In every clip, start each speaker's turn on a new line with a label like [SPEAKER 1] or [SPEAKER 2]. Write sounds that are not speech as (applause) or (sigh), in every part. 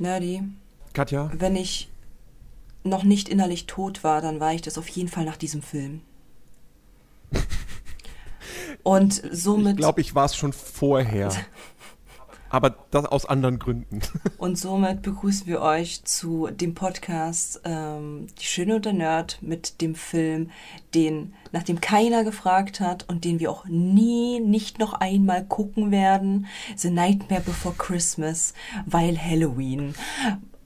[SPEAKER 1] Nerdy,
[SPEAKER 2] Katja?
[SPEAKER 1] wenn ich noch nicht innerlich tot war, dann war ich das auf jeden Fall nach diesem Film. (laughs) Und somit.
[SPEAKER 2] Ich glaube, ich war es schon vorher. (laughs) Aber das aus anderen Gründen. (laughs)
[SPEAKER 1] Und somit begrüßen wir euch zu dem Podcast ähm, Die Schöne und der Nerd mit dem Film, den, nach dem keiner gefragt hat und den wir auch nie, nicht noch einmal gucken werden. The Nightmare Before Christmas, weil Halloween.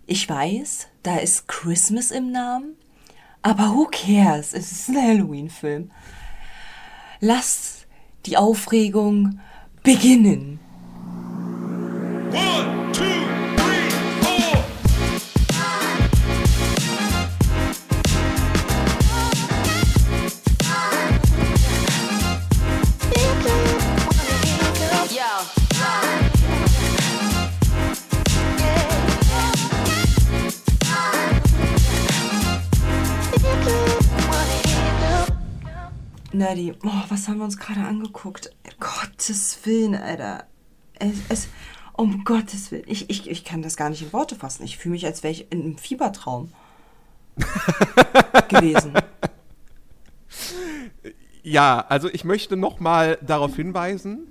[SPEAKER 1] Ich weiß, da ist Christmas im Namen, aber who cares? Es ist ein Halloween-Film. Lasst die Aufregung beginnen.
[SPEAKER 3] One, two, three, four.
[SPEAKER 4] Yo.
[SPEAKER 1] Nerdy, oh, was haben wir uns gerade angeguckt? Gottes Willen, Alter. Es, es, um Gottes Willen. Ich, ich, ich kann das gar nicht in Worte fassen. Ich fühle mich, als wäre ich in einem Fiebertraum gewesen.
[SPEAKER 2] Ja, also ich möchte nochmal darauf hinweisen,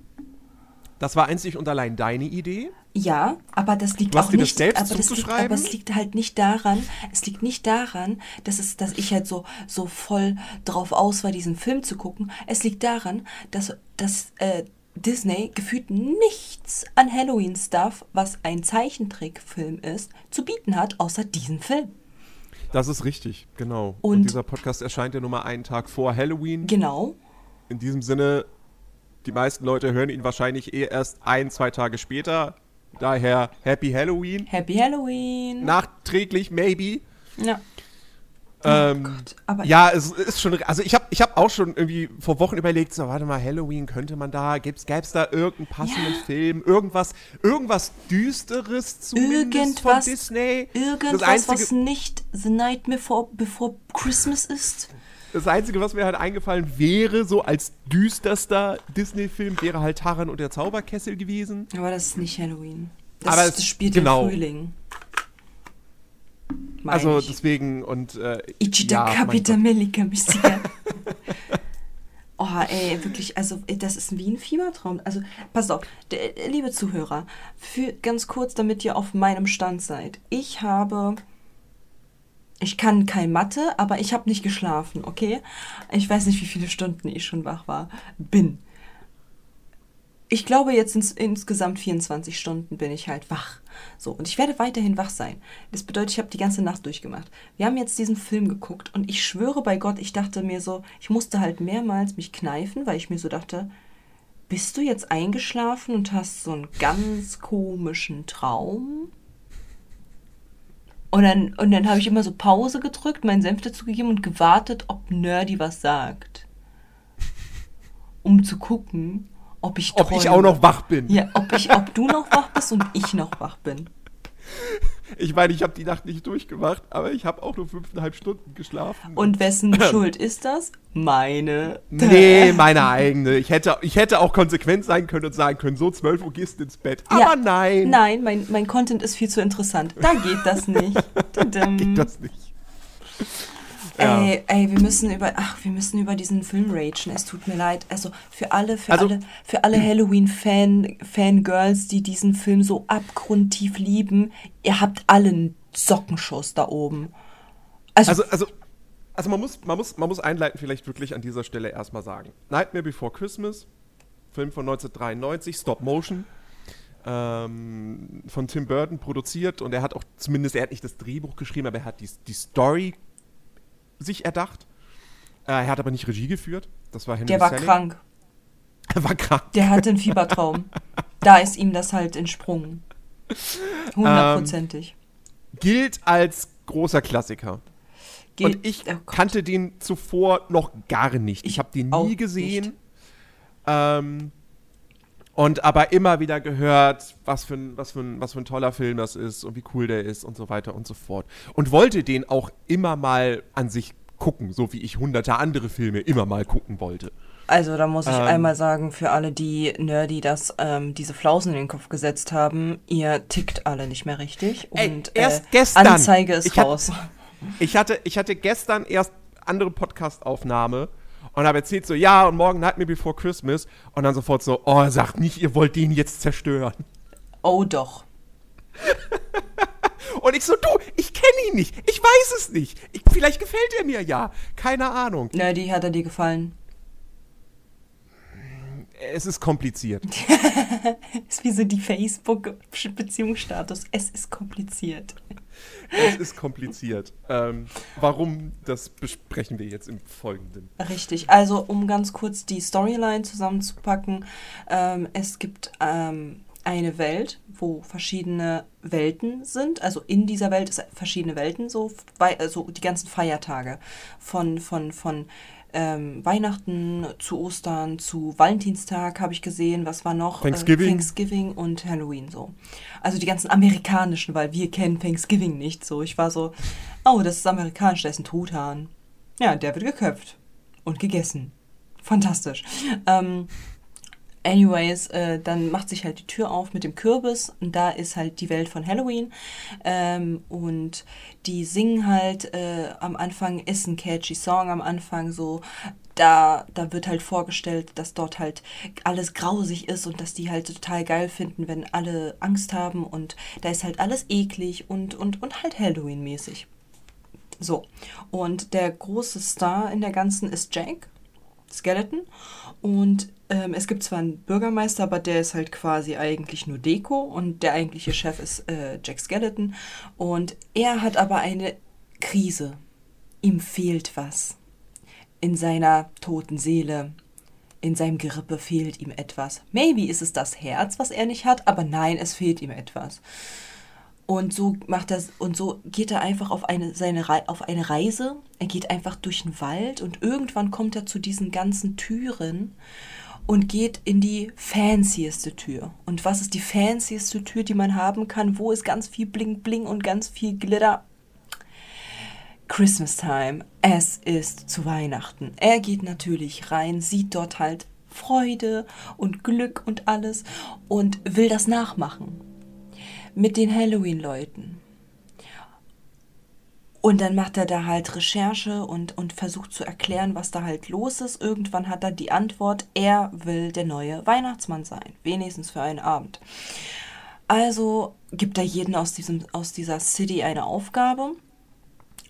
[SPEAKER 2] das war einzig und allein deine Idee.
[SPEAKER 1] Ja, aber das liegt auch
[SPEAKER 2] das
[SPEAKER 1] nicht.
[SPEAKER 2] selbst
[SPEAKER 1] aber, das liegt, aber es liegt halt nicht daran. Es liegt nicht daran, dass es, dass ich halt so so voll drauf aus war, diesen Film zu gucken. Es liegt daran, dass dass äh, Disney gefühlt nichts an Halloween-Stuff, was ein Zeichentrickfilm ist, zu bieten hat, außer diesen Film.
[SPEAKER 2] Das ist richtig, genau. Und,
[SPEAKER 1] Und-
[SPEAKER 2] dieser Podcast erscheint ja nur mal einen Tag vor Halloween.
[SPEAKER 1] Genau.
[SPEAKER 2] In diesem Sinne, die meisten Leute hören ihn wahrscheinlich eh erst ein, zwei Tage später. Daher Happy Halloween.
[SPEAKER 1] Happy Halloween.
[SPEAKER 2] Nachträglich, maybe.
[SPEAKER 1] ja.
[SPEAKER 2] Ähm,
[SPEAKER 1] Oh Gott, aber-
[SPEAKER 2] ja, es ist schon. Also ich habe ich hab auch schon irgendwie vor Wochen überlegt, so warte mal, Halloween könnte man da, gäbe es da irgendeinen passenden
[SPEAKER 1] Ja.
[SPEAKER 2] Film, irgendwas, irgendwas Düsteres zumindest
[SPEAKER 1] Irgendwas,
[SPEAKER 2] von Disney.
[SPEAKER 1] irgendwas,
[SPEAKER 2] das einzige,
[SPEAKER 1] was nicht The Night Before, Before Christmas ist.
[SPEAKER 2] das einzige, was mir halt eingefallen wäre, so als düsterster Disney-Film, wäre halt Taran und der Zauberkessel gewesen.
[SPEAKER 1] Aber das ist nicht Halloween. Das,
[SPEAKER 2] Aber
[SPEAKER 1] das spielt
[SPEAKER 2] genau.
[SPEAKER 1] im Frühling.
[SPEAKER 2] Also
[SPEAKER 1] ich.
[SPEAKER 2] deswegen und äh,
[SPEAKER 1] Ichida
[SPEAKER 2] ja, Gott.
[SPEAKER 1] Melika Mystica. (laughs) oh, ey, wirklich, also das ist wie ein Fiebertraum. Also, pass auf, liebe Zuhörer, für ganz kurz, damit ihr auf meinem Stand seid. Ich habe. Ich kann kein Mathe, aber ich habe nicht geschlafen, okay? Ich weiß nicht, wie viele Stunden ich schon wach war. Bin. Ich glaube, jetzt ins, insgesamt 24 Stunden bin ich halt wach. So, und ich werde weiterhin wach sein. Das bedeutet, ich habe die ganze Nacht durchgemacht. Wir haben jetzt diesen Film geguckt und ich schwöre bei Gott, ich dachte mir so, ich musste halt mehrmals mich kneifen, weil ich mir so dachte, bist du jetzt eingeschlafen und hast so einen ganz komischen Traum? Und dann, und dann habe ich immer so Pause gedrückt, meinen Senf dazu und gewartet, ob Nerdy was sagt. Um zu gucken, ob ich
[SPEAKER 2] Ob ich auch noch wach bin.
[SPEAKER 1] Ja, ob, ich, ob du noch wach bist und ich noch wach bin.
[SPEAKER 2] Ich meine, ich habe die Nacht nicht durchgemacht, aber ich habe auch nur fünfeinhalb Stunden geschlafen.
[SPEAKER 1] Und wessen (clears throat) Schuld ist das? Meine.
[SPEAKER 2] Nee, meine eigene. Ich hätte, ich hätte auch konsequent sein können und sagen können, so 12 Uhr gehst du ins Bett. Aber
[SPEAKER 1] Ja,
[SPEAKER 2] nein,
[SPEAKER 1] Nein, mein, mein Content ist viel zu interessant. Da geht das nicht. (laughs) Tudum.
[SPEAKER 2] geht das nicht. Ja.
[SPEAKER 1] Ey, ey, wir müssen über, ach, wir müssen über diesen Film ragen. Es tut mir leid. Also für alle, für
[SPEAKER 2] Also-
[SPEAKER 1] alle, für alle Halloween-Fan, Fangirls, die diesen Film so abgrundtief lieben, ihr habt alle einen Sockenschuss da oben. Also,
[SPEAKER 2] Also, also, also man, muss, man, muss, man muss einleiten vielleicht wirklich an dieser Stelle erstmal sagen. Nightmare Before Christmas, Film von 1993, Stop Motion, ähm, von Tim Burton produziert und er hat auch zumindest, er hat nicht das Drehbuch geschrieben, aber er hat die, die Story sich erdacht. Äh, er hat aber nicht Regie geführt. Das war Henry
[SPEAKER 1] der war
[SPEAKER 2] Selick.
[SPEAKER 1] krank. (laughs)
[SPEAKER 2] Er war krank.
[SPEAKER 1] Der hatte einen Fiebertraum. da ist ihm das halt entsprungen. Hundertprozentig.
[SPEAKER 2] Gilt als großer Klassiker.
[SPEAKER 1] Gilt-
[SPEAKER 2] und ich
[SPEAKER 1] oh
[SPEAKER 2] kannte den zuvor noch gar nicht. Ich habe den nie gesehen. Ähm, und aber immer wieder gehört, was für, ein, was, für ein, was für ein toller Film das ist und wie cool der ist und so weiter und so fort. Und wollte den auch immer mal an sich gucken, so wie ich hunderte andere Filme immer mal gucken wollte.
[SPEAKER 1] Also da muss ich
[SPEAKER 2] Ähm.
[SPEAKER 1] einmal sagen, für alle, die Nerdy das, ähm, diese Flausen in den Kopf gesetzt haben, ihr tickt alle nicht mehr richtig.
[SPEAKER 2] Ey,
[SPEAKER 1] Und
[SPEAKER 2] erst
[SPEAKER 1] äh,
[SPEAKER 2] gestern.
[SPEAKER 1] Anzeige ist
[SPEAKER 2] Ich
[SPEAKER 1] raus. (laughs)
[SPEAKER 2] Ich hatte, ich hatte gestern erst andere Podcast-Aufnahme und habe erzählt so, ja, und morgen Nightmare Before Christmas. Und dann sofort so, oh, sagt nicht, ihr wollt den jetzt zerstören.
[SPEAKER 1] Oh doch. (laughs)
[SPEAKER 2] Und ich so, du, ich kenne ihn nicht. Ich weiß es nicht. Ich, vielleicht gefällt er mir ja. Keine Ahnung.
[SPEAKER 1] Nerdy hat er dir gefallen.
[SPEAKER 2] Es ist kompliziert. (laughs)
[SPEAKER 1] Ist wie so die Facebook-Beziehungsstatus. Es ist kompliziert.
[SPEAKER 2] Es ist kompliziert. Ähm, warum, das besprechen wir jetzt im Folgenden.
[SPEAKER 1] Richtig, also um ganz kurz die Storyline zusammenzupacken. Ähm, es gibt ähm, eine Welt, wo verschiedene Welten sind. Also in dieser Welt ist verschiedene Welten, so also die ganzen Feiertage. Von, von, von ähm, Weihnachten zu Ostern zu Valentinstag habe ich gesehen. Was war noch?
[SPEAKER 2] Thanksgiving.
[SPEAKER 1] Äh, Thanksgiving und Halloween so. Also die ganzen amerikanischen, weil wir kennen Thanksgiving nicht so. Ich war so, oh, das ist amerikanisch, da ist ein Truthahn. Ja, der wird geköpft und gegessen. Fantastisch. Ähm, anyways, äh, dann macht sich halt die Tür auf mit dem Kürbis und da ist halt die Welt von Halloween. Ähm, und die singen halt äh, am Anfang, ist ein catchy Song am Anfang so. Da, da wird halt vorgestellt, dass dort halt alles grausig ist und dass die halt total geil finden, wenn alle Angst haben und da ist halt alles eklig und, und, und halt Halloween-mäßig. So, und der große Star in der ganzen ist Jack Skeleton. Und ähm, es gibt zwar einen Bürgermeister, aber der ist halt quasi eigentlich nur Deko und der eigentliche Chef ist äh, Jack Skeleton. Und er hat aber eine Krise. Ihm fehlt was. In seiner toten Seele, in seinem Gerippe fehlt ihm etwas. Maybe ist es das Herz, was er nicht hat, aber nein, es fehlt ihm etwas. Und so macht er und so geht er einfach auf eine seine auf eine Reise. Er geht einfach durch den Wald und irgendwann kommt er zu diesen ganzen Türen und geht in die fancieste Tür. Und was ist die fancieste Tür, die man haben kann? Wo ist ganz viel Bling Bling und ganz viel Glitter? Christmas Time. Es ist zu Weihnachten. Er geht natürlich rein, sieht dort halt Freude und Glück und alles und will das nachmachen mit den Halloween-Leuten. Und dann macht er da halt Recherche und, und versucht zu erklären, was da halt los ist. Irgendwann hat er die Antwort, er will der neue Weihnachtsmann sein. Wenigstens für einen Abend. Also gibt er jeden aus, diesem, aus dieser City eine Aufgabe,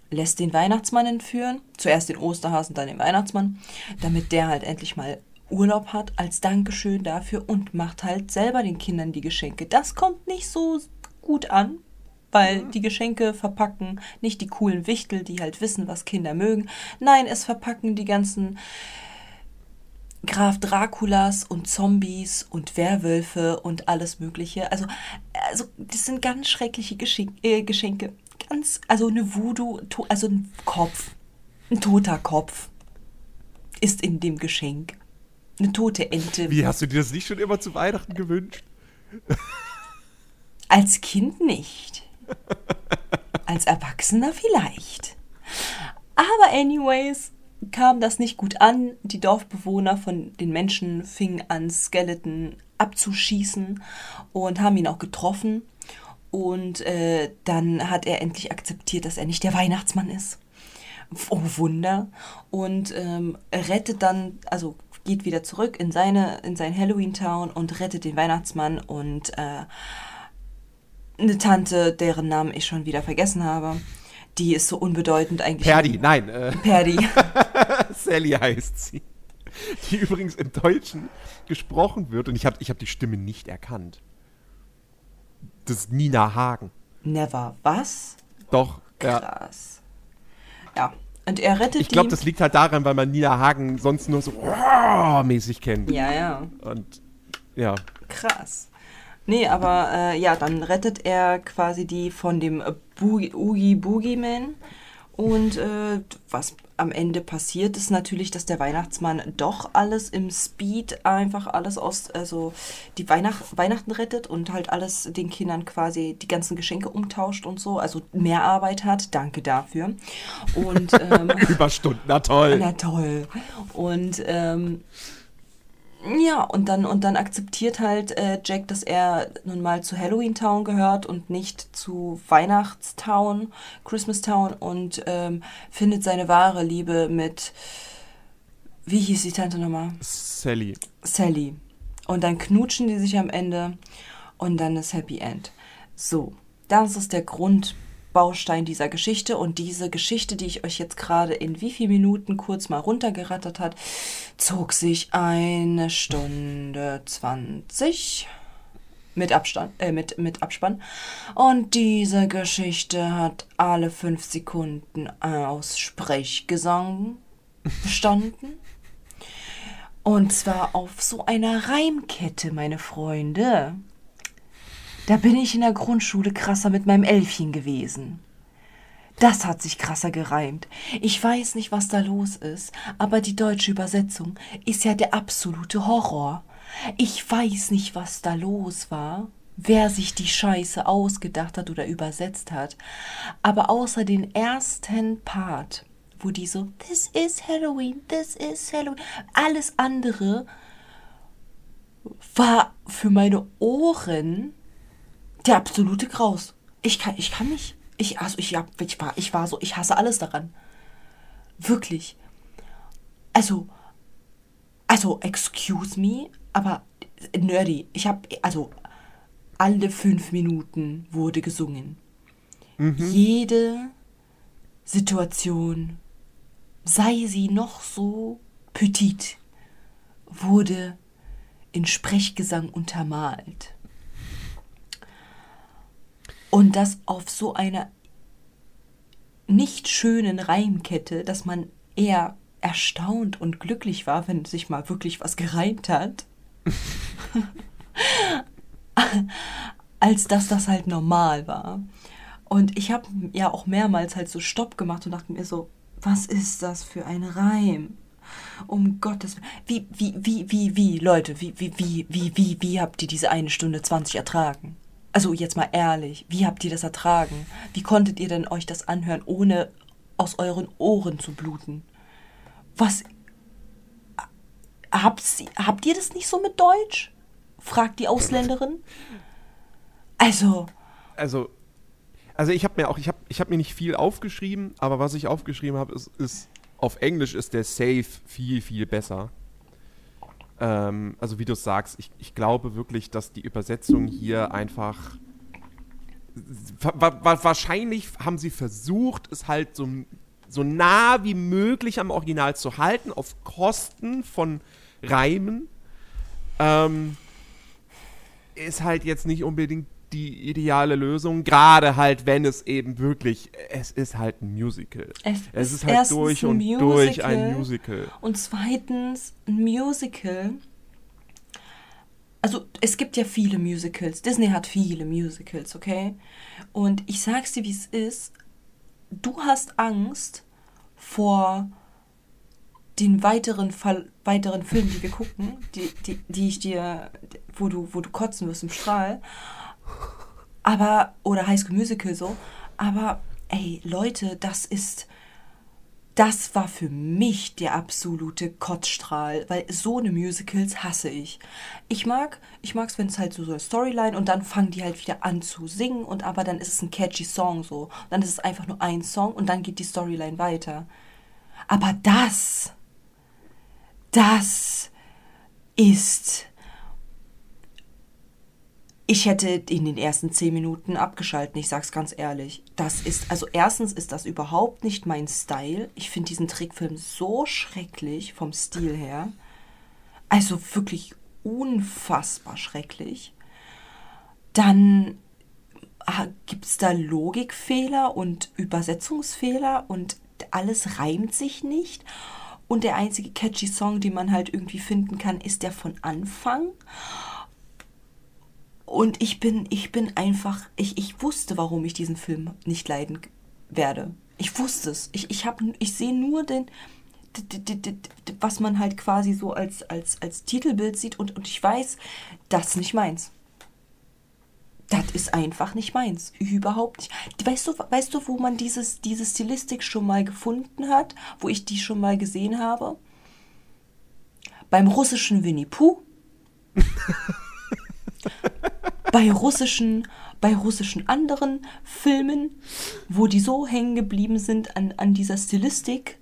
[SPEAKER 1] lässt den Weihnachtsmann entführen, zuerst den Osterhasen, dann den Weihnachtsmann, damit der halt endlich mal Urlaub hat als Dankeschön dafür und macht halt selber den Kindern die Geschenke. Das kommt nicht so gut an, weil die Geschenke verpacken nicht die coolen Wichtel, die halt wissen, was Kinder mögen. Nein, es verpacken die ganzen Graf Draculas und Zombies und Werwölfe und alles Mögliche. Also, also das sind ganz schreckliche Geschenk äh, Geschenke. Ganz, also eine Voodoo, also ein Kopf, ein toter Kopf ist in dem Geschenk. Eine tote Ente.
[SPEAKER 2] Wie, hast du dir das nicht schon immer zu Weihnachten gewünscht?
[SPEAKER 1] Als Kind nicht. (laughs) Als Erwachsener vielleicht. Aber anyways kam das nicht gut an. Die Dorfbewohner von den Menschen fingen an, Skeleton abzuschießen und haben ihn auch getroffen. Und äh, dann hat er endlich akzeptiert, dass er nicht der Weihnachtsmann ist. Oh Wunder. Und ähm, rettet dann, also geht wieder zurück in seine, in sein Halloween-Town und rettet den Weihnachtsmann und äh, eine Tante, deren Namen ich schon wieder vergessen habe. Die ist so unbedeutend eigentlich.
[SPEAKER 2] Perdi, nein, äh,
[SPEAKER 1] Perdi. (laughs)
[SPEAKER 2] Sally heißt sie. Die übrigens im Deutschen gesprochen wird und ich habe ich hab die Stimme nicht erkannt. Das ist Nina Hagen.
[SPEAKER 1] Never. Was?
[SPEAKER 2] Doch, ja.
[SPEAKER 1] Krass. Ja. Und er rettet
[SPEAKER 2] Ich glaube, das liegt halt daran, weil man Nina Hagen sonst nur so mäßig kennt.
[SPEAKER 1] Ja, ja.
[SPEAKER 2] Und ja,
[SPEAKER 1] Krass. Nee, aber äh, ja, dann rettet er quasi die von dem äh, Boogie, Oogie Boogie Man. Und äh, was am Ende passiert es natürlich, dass der Weihnachtsmann doch alles im Speed einfach alles aus, also die Weihnacht, Weihnachten rettet und halt alles den Kindern quasi die ganzen Geschenke umtauscht und so, also mehr Arbeit hat. Danke dafür. Und ähm, (laughs)
[SPEAKER 2] Überstunden, na toll.
[SPEAKER 1] na toll. Und ähm, ja, und dann, und dann akzeptiert halt äh, Jack, dass er nun mal zu Halloween Town gehört und nicht zu Weihnachtstown, Christmas Town und ähm, findet seine wahre Liebe mit, wie hieß die Tante nochmal?
[SPEAKER 2] Sally.
[SPEAKER 1] Sally. Und dann knutschen die sich am Ende und dann ist Happy End. So, das ist der Grundbaustein dieser Geschichte und diese Geschichte, die ich euch jetzt gerade in wie viel Minuten kurz mal runtergerattert hat, zog sich eine Stunde 20 mit Abstand, äh, mit, mit Abspann. Und diese Geschichte hat alle fünf Sekunden aus Sprechgesang bestanden. Und zwar auf so einer Reimkette, meine Freunde. Da bin ich in der Grundschule krasser mit meinem Elfchen gewesen. Das hat sich krasser gereimt. Ich weiß nicht, was da los ist, aber die deutsche Übersetzung ist ja der absolute Horror. Ich weiß nicht, was da los war, wer sich die Scheiße ausgedacht hat oder übersetzt hat. Aber außer den ersten Part, wo die so, this is Halloween, this is Halloween, alles andere war für meine Ohren der absolute Graus. Ich kann, ich kann nicht. Ich, also ich, hab, ich, war, ich war so, ich hasse alles daran. Wirklich. Also, also, excuse me, aber nerdy. Ich habe, also, alle fünf Minuten wurde gesungen. Jede Situation, sei sie noch so petit, wurde in Sprechgesang untermalt. Und das auf so einer nicht schönen Reimkette, dass man eher erstaunt und glücklich war, wenn sich mal wirklich was gereimt hat, (laughs) als dass das halt normal war. Und ich habe ja auch mehrmals halt so Stopp gemacht und dachte mir so, was ist das für ein Reim? Um Gottes Willen. Wie, wie, wie, wie, wie, Leute, wie, wie, wie, wie, wie, wie habt ihr diese eine Stunde 20 ertragen? Also jetzt mal ehrlich, wie habt ihr das ertragen? Wie konntet ihr denn euch das anhören, ohne aus euren Ohren zu bluten? Was. Habt, habt ihr das nicht so mit Deutsch? fragt die Ausländerin. Also,
[SPEAKER 2] Also, also ich habe mir auch, ich habe ich hab mir nicht viel aufgeschrieben, aber was ich aufgeschrieben habe, ist, ist, auf Englisch ist der Save viel, viel besser. Ähm, also wie du sagst, ich, ich glaube wirklich, dass die Übersetzung hier einfach wa wa wahrscheinlich haben sie versucht, es halt so, so nah wie möglich am Original zu halten, auf Kosten von Reimen. Ähm, ist halt jetzt nicht unbedingt die ideale Lösung, gerade halt, wenn es eben wirklich, es ist halt ein Musical.
[SPEAKER 1] Es ist
[SPEAKER 2] ist halt durch
[SPEAKER 1] ein
[SPEAKER 2] und durch ein
[SPEAKER 1] Musical.
[SPEAKER 2] Musical.
[SPEAKER 1] Und zweitens, ein Musical. Also, es gibt ja viele Musicals. Disney hat viele Musicals, okay? Und ich sag's dir, wie es ist. Du hast Angst vor den weiteren, Fall, weiteren Filmen, die wir gucken, die, die, die ich dir, wo du, wo du kotzen wirst im Strahl. Aber, oder High School Musical so. Aber, ey, Leute, das ist das war für mich der absolute Kotzstrahl, weil so eine Musicals hasse ich. Ich mag, ich mag's, wenn es halt so so eine Storyline und dann fangen die halt wieder an zu singen und aber dann ist es ein catchy Song so. Dann ist es einfach nur ein Song und dann geht die Storyline weiter. Aber das, das ist ich hätte in den ersten zehn Minuten abgeschalten, ich sag's ganz ehrlich. Das ist, also erstens ist das überhaupt nicht mein Style. Ich finde diesen Trickfilm so schrecklich vom Stil her. Also wirklich unfassbar schrecklich. Dann ah, gibt's da Logikfehler und Übersetzungsfehler und alles reimt sich nicht. Und der einzige catchy Song, den man halt irgendwie finden kann, ist der von Anfang. Und ich bin, ich bin einfach, ich, ich wusste, warum ich diesen Film nicht leiden werde. Ich wusste es. Ich, ich, ich sehe nur den, was man halt quasi so als, als, als Titelbild sieht und, und ich weiß, das ist nicht meins. Das ist einfach nicht meins. Überhaupt nicht. Weißt du, weißt du, wo man dieses, diese Stilistik schon mal gefunden hat? Wo ich die schon mal gesehen habe? Beim russischen Winnie Pooh. (laughs) bei russischen, bei russischen anderen Filmen, wo die so hängen geblieben sind an, an dieser Stilistik,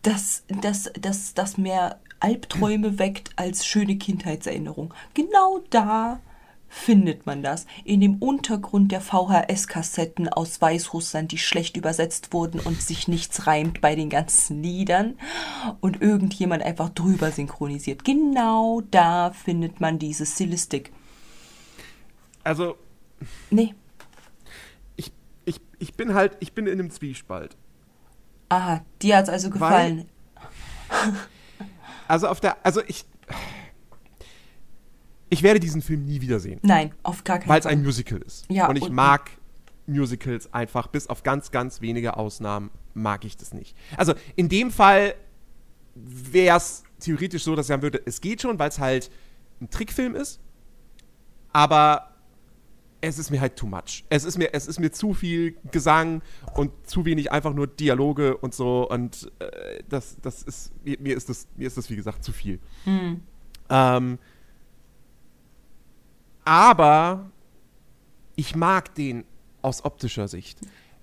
[SPEAKER 1] dass das dass, dass mehr Albträume weckt als schöne Kindheitserinnerung. Genau da findet man das. In dem Untergrund der VHS-Kassetten aus Weißrussland, die schlecht übersetzt wurden und sich nichts reimt bei den ganzen Liedern und irgendjemand einfach drüber synchronisiert. Genau da findet man diese Stilistik.
[SPEAKER 2] Also,
[SPEAKER 1] Nee.
[SPEAKER 2] ich, ich, ich bin halt, ich bin in einem Zwiespalt.
[SPEAKER 1] Aha, dir hat's also gefallen. (laughs)
[SPEAKER 2] Also auf der, also ich, ich werde diesen Film nie wiedersehen,
[SPEAKER 1] Nein, auf gar keinen
[SPEAKER 2] weil es
[SPEAKER 1] Fall.
[SPEAKER 2] ein Musical ist.
[SPEAKER 1] Ja,
[SPEAKER 2] und ich
[SPEAKER 1] und-
[SPEAKER 2] mag Musicals einfach, bis auf ganz, ganz wenige Ausnahmen mag ich das nicht. Also in dem Fall wäre es theoretisch so, dass ich sagen würde, es geht schon, weil es halt ein Trickfilm ist, aber es ist mir halt too much. Es ist mir, es ist mir zu viel Gesang und zu wenig einfach nur Dialoge und so und äh, das, das ist, mir, mir ist das, mir ist das wie gesagt zu viel. Ähm, aber ich mag den aus optischer Sicht.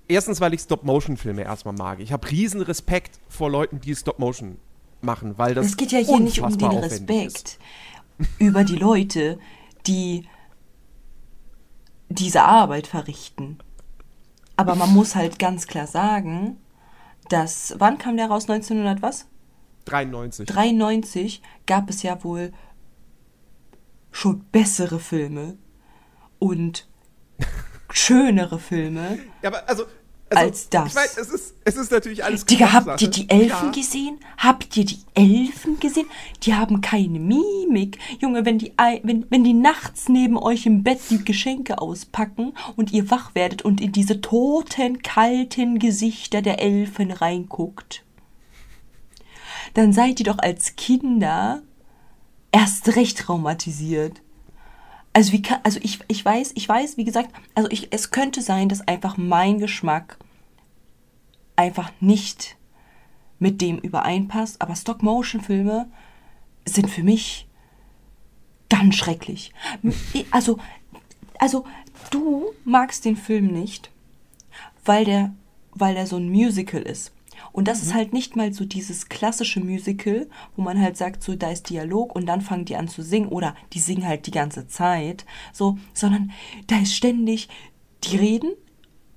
[SPEAKER 2] Erstens, weil ich Stop-Motion-Filme erstmal mag. Ich habe riesen Respekt vor Leuten, die Stop-Motion machen, weil das
[SPEAKER 1] Es geht ja hier nicht um den. Respekt über die Leute, die diese Arbeit verrichten. Aber man muss halt ganz klar sagen, dass, wann kam der raus? 1900 was?
[SPEAKER 2] 93.
[SPEAKER 1] 93 gab es ja wohl schon bessere Filme und (laughs) schönere Filme.
[SPEAKER 2] Ja, aber also, also
[SPEAKER 1] Als das.
[SPEAKER 2] Ich weiß, es ist, es ist natürlich alles
[SPEAKER 1] Digga, habt ihr die Elfen
[SPEAKER 2] Ja.
[SPEAKER 1] gesehen? Habt ihr die Elfen gesehen? Die haben keine Mimik. Junge, wenn die, wenn, wenn die nachts neben euch im Bett die Geschenke auspacken und ihr wach werdet und in diese toten, kalten Gesichter der Elfen reinguckt, dann seid ihr doch als Kinder erst recht traumatisiert. Also wie kann, also ich, ich weiß, ich weiß, wie gesagt, also ich, es könnte sein, dass einfach mein Geschmack einfach nicht mit dem übereinpasst, aber Stop-Motion-Filme sind für mich ganz schrecklich. Also, also du magst den Film nicht, weil der, weil der so ein Musical ist. Und das ist halt nicht mal so dieses klassische Musical, wo man halt sagt, so da ist Dialog und dann fangen die an zu singen oder die singen halt die ganze Zeit, so, sondern da ist ständig, die reden,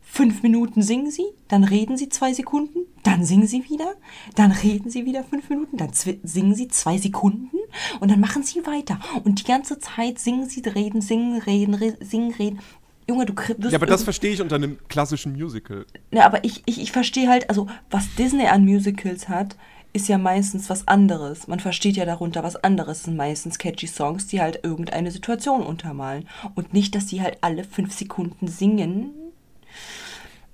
[SPEAKER 1] fünf Minuten singen sie, dann reden sie zwei Sekunden, dann singen sie wieder, dann reden sie wieder fünf Minuten, dann singen sie zwei Sekunden und dann machen sie weiter. Und die ganze Zeit singen sie, reden, singen, reden, re singen, reden. Junge, du wirst
[SPEAKER 2] Ja, aber das verstehe ich unter einem klassischen Musical.
[SPEAKER 1] ja, aber ich, ich, ich verstehe halt, also was Disney an Musicals hat, ist ja meistens was anderes. Man versteht ja darunter was anderes. Es sind meistens catchy Songs, die halt irgendeine Situation untermalen. Und nicht, dass sie halt alle fünf Sekunden singen,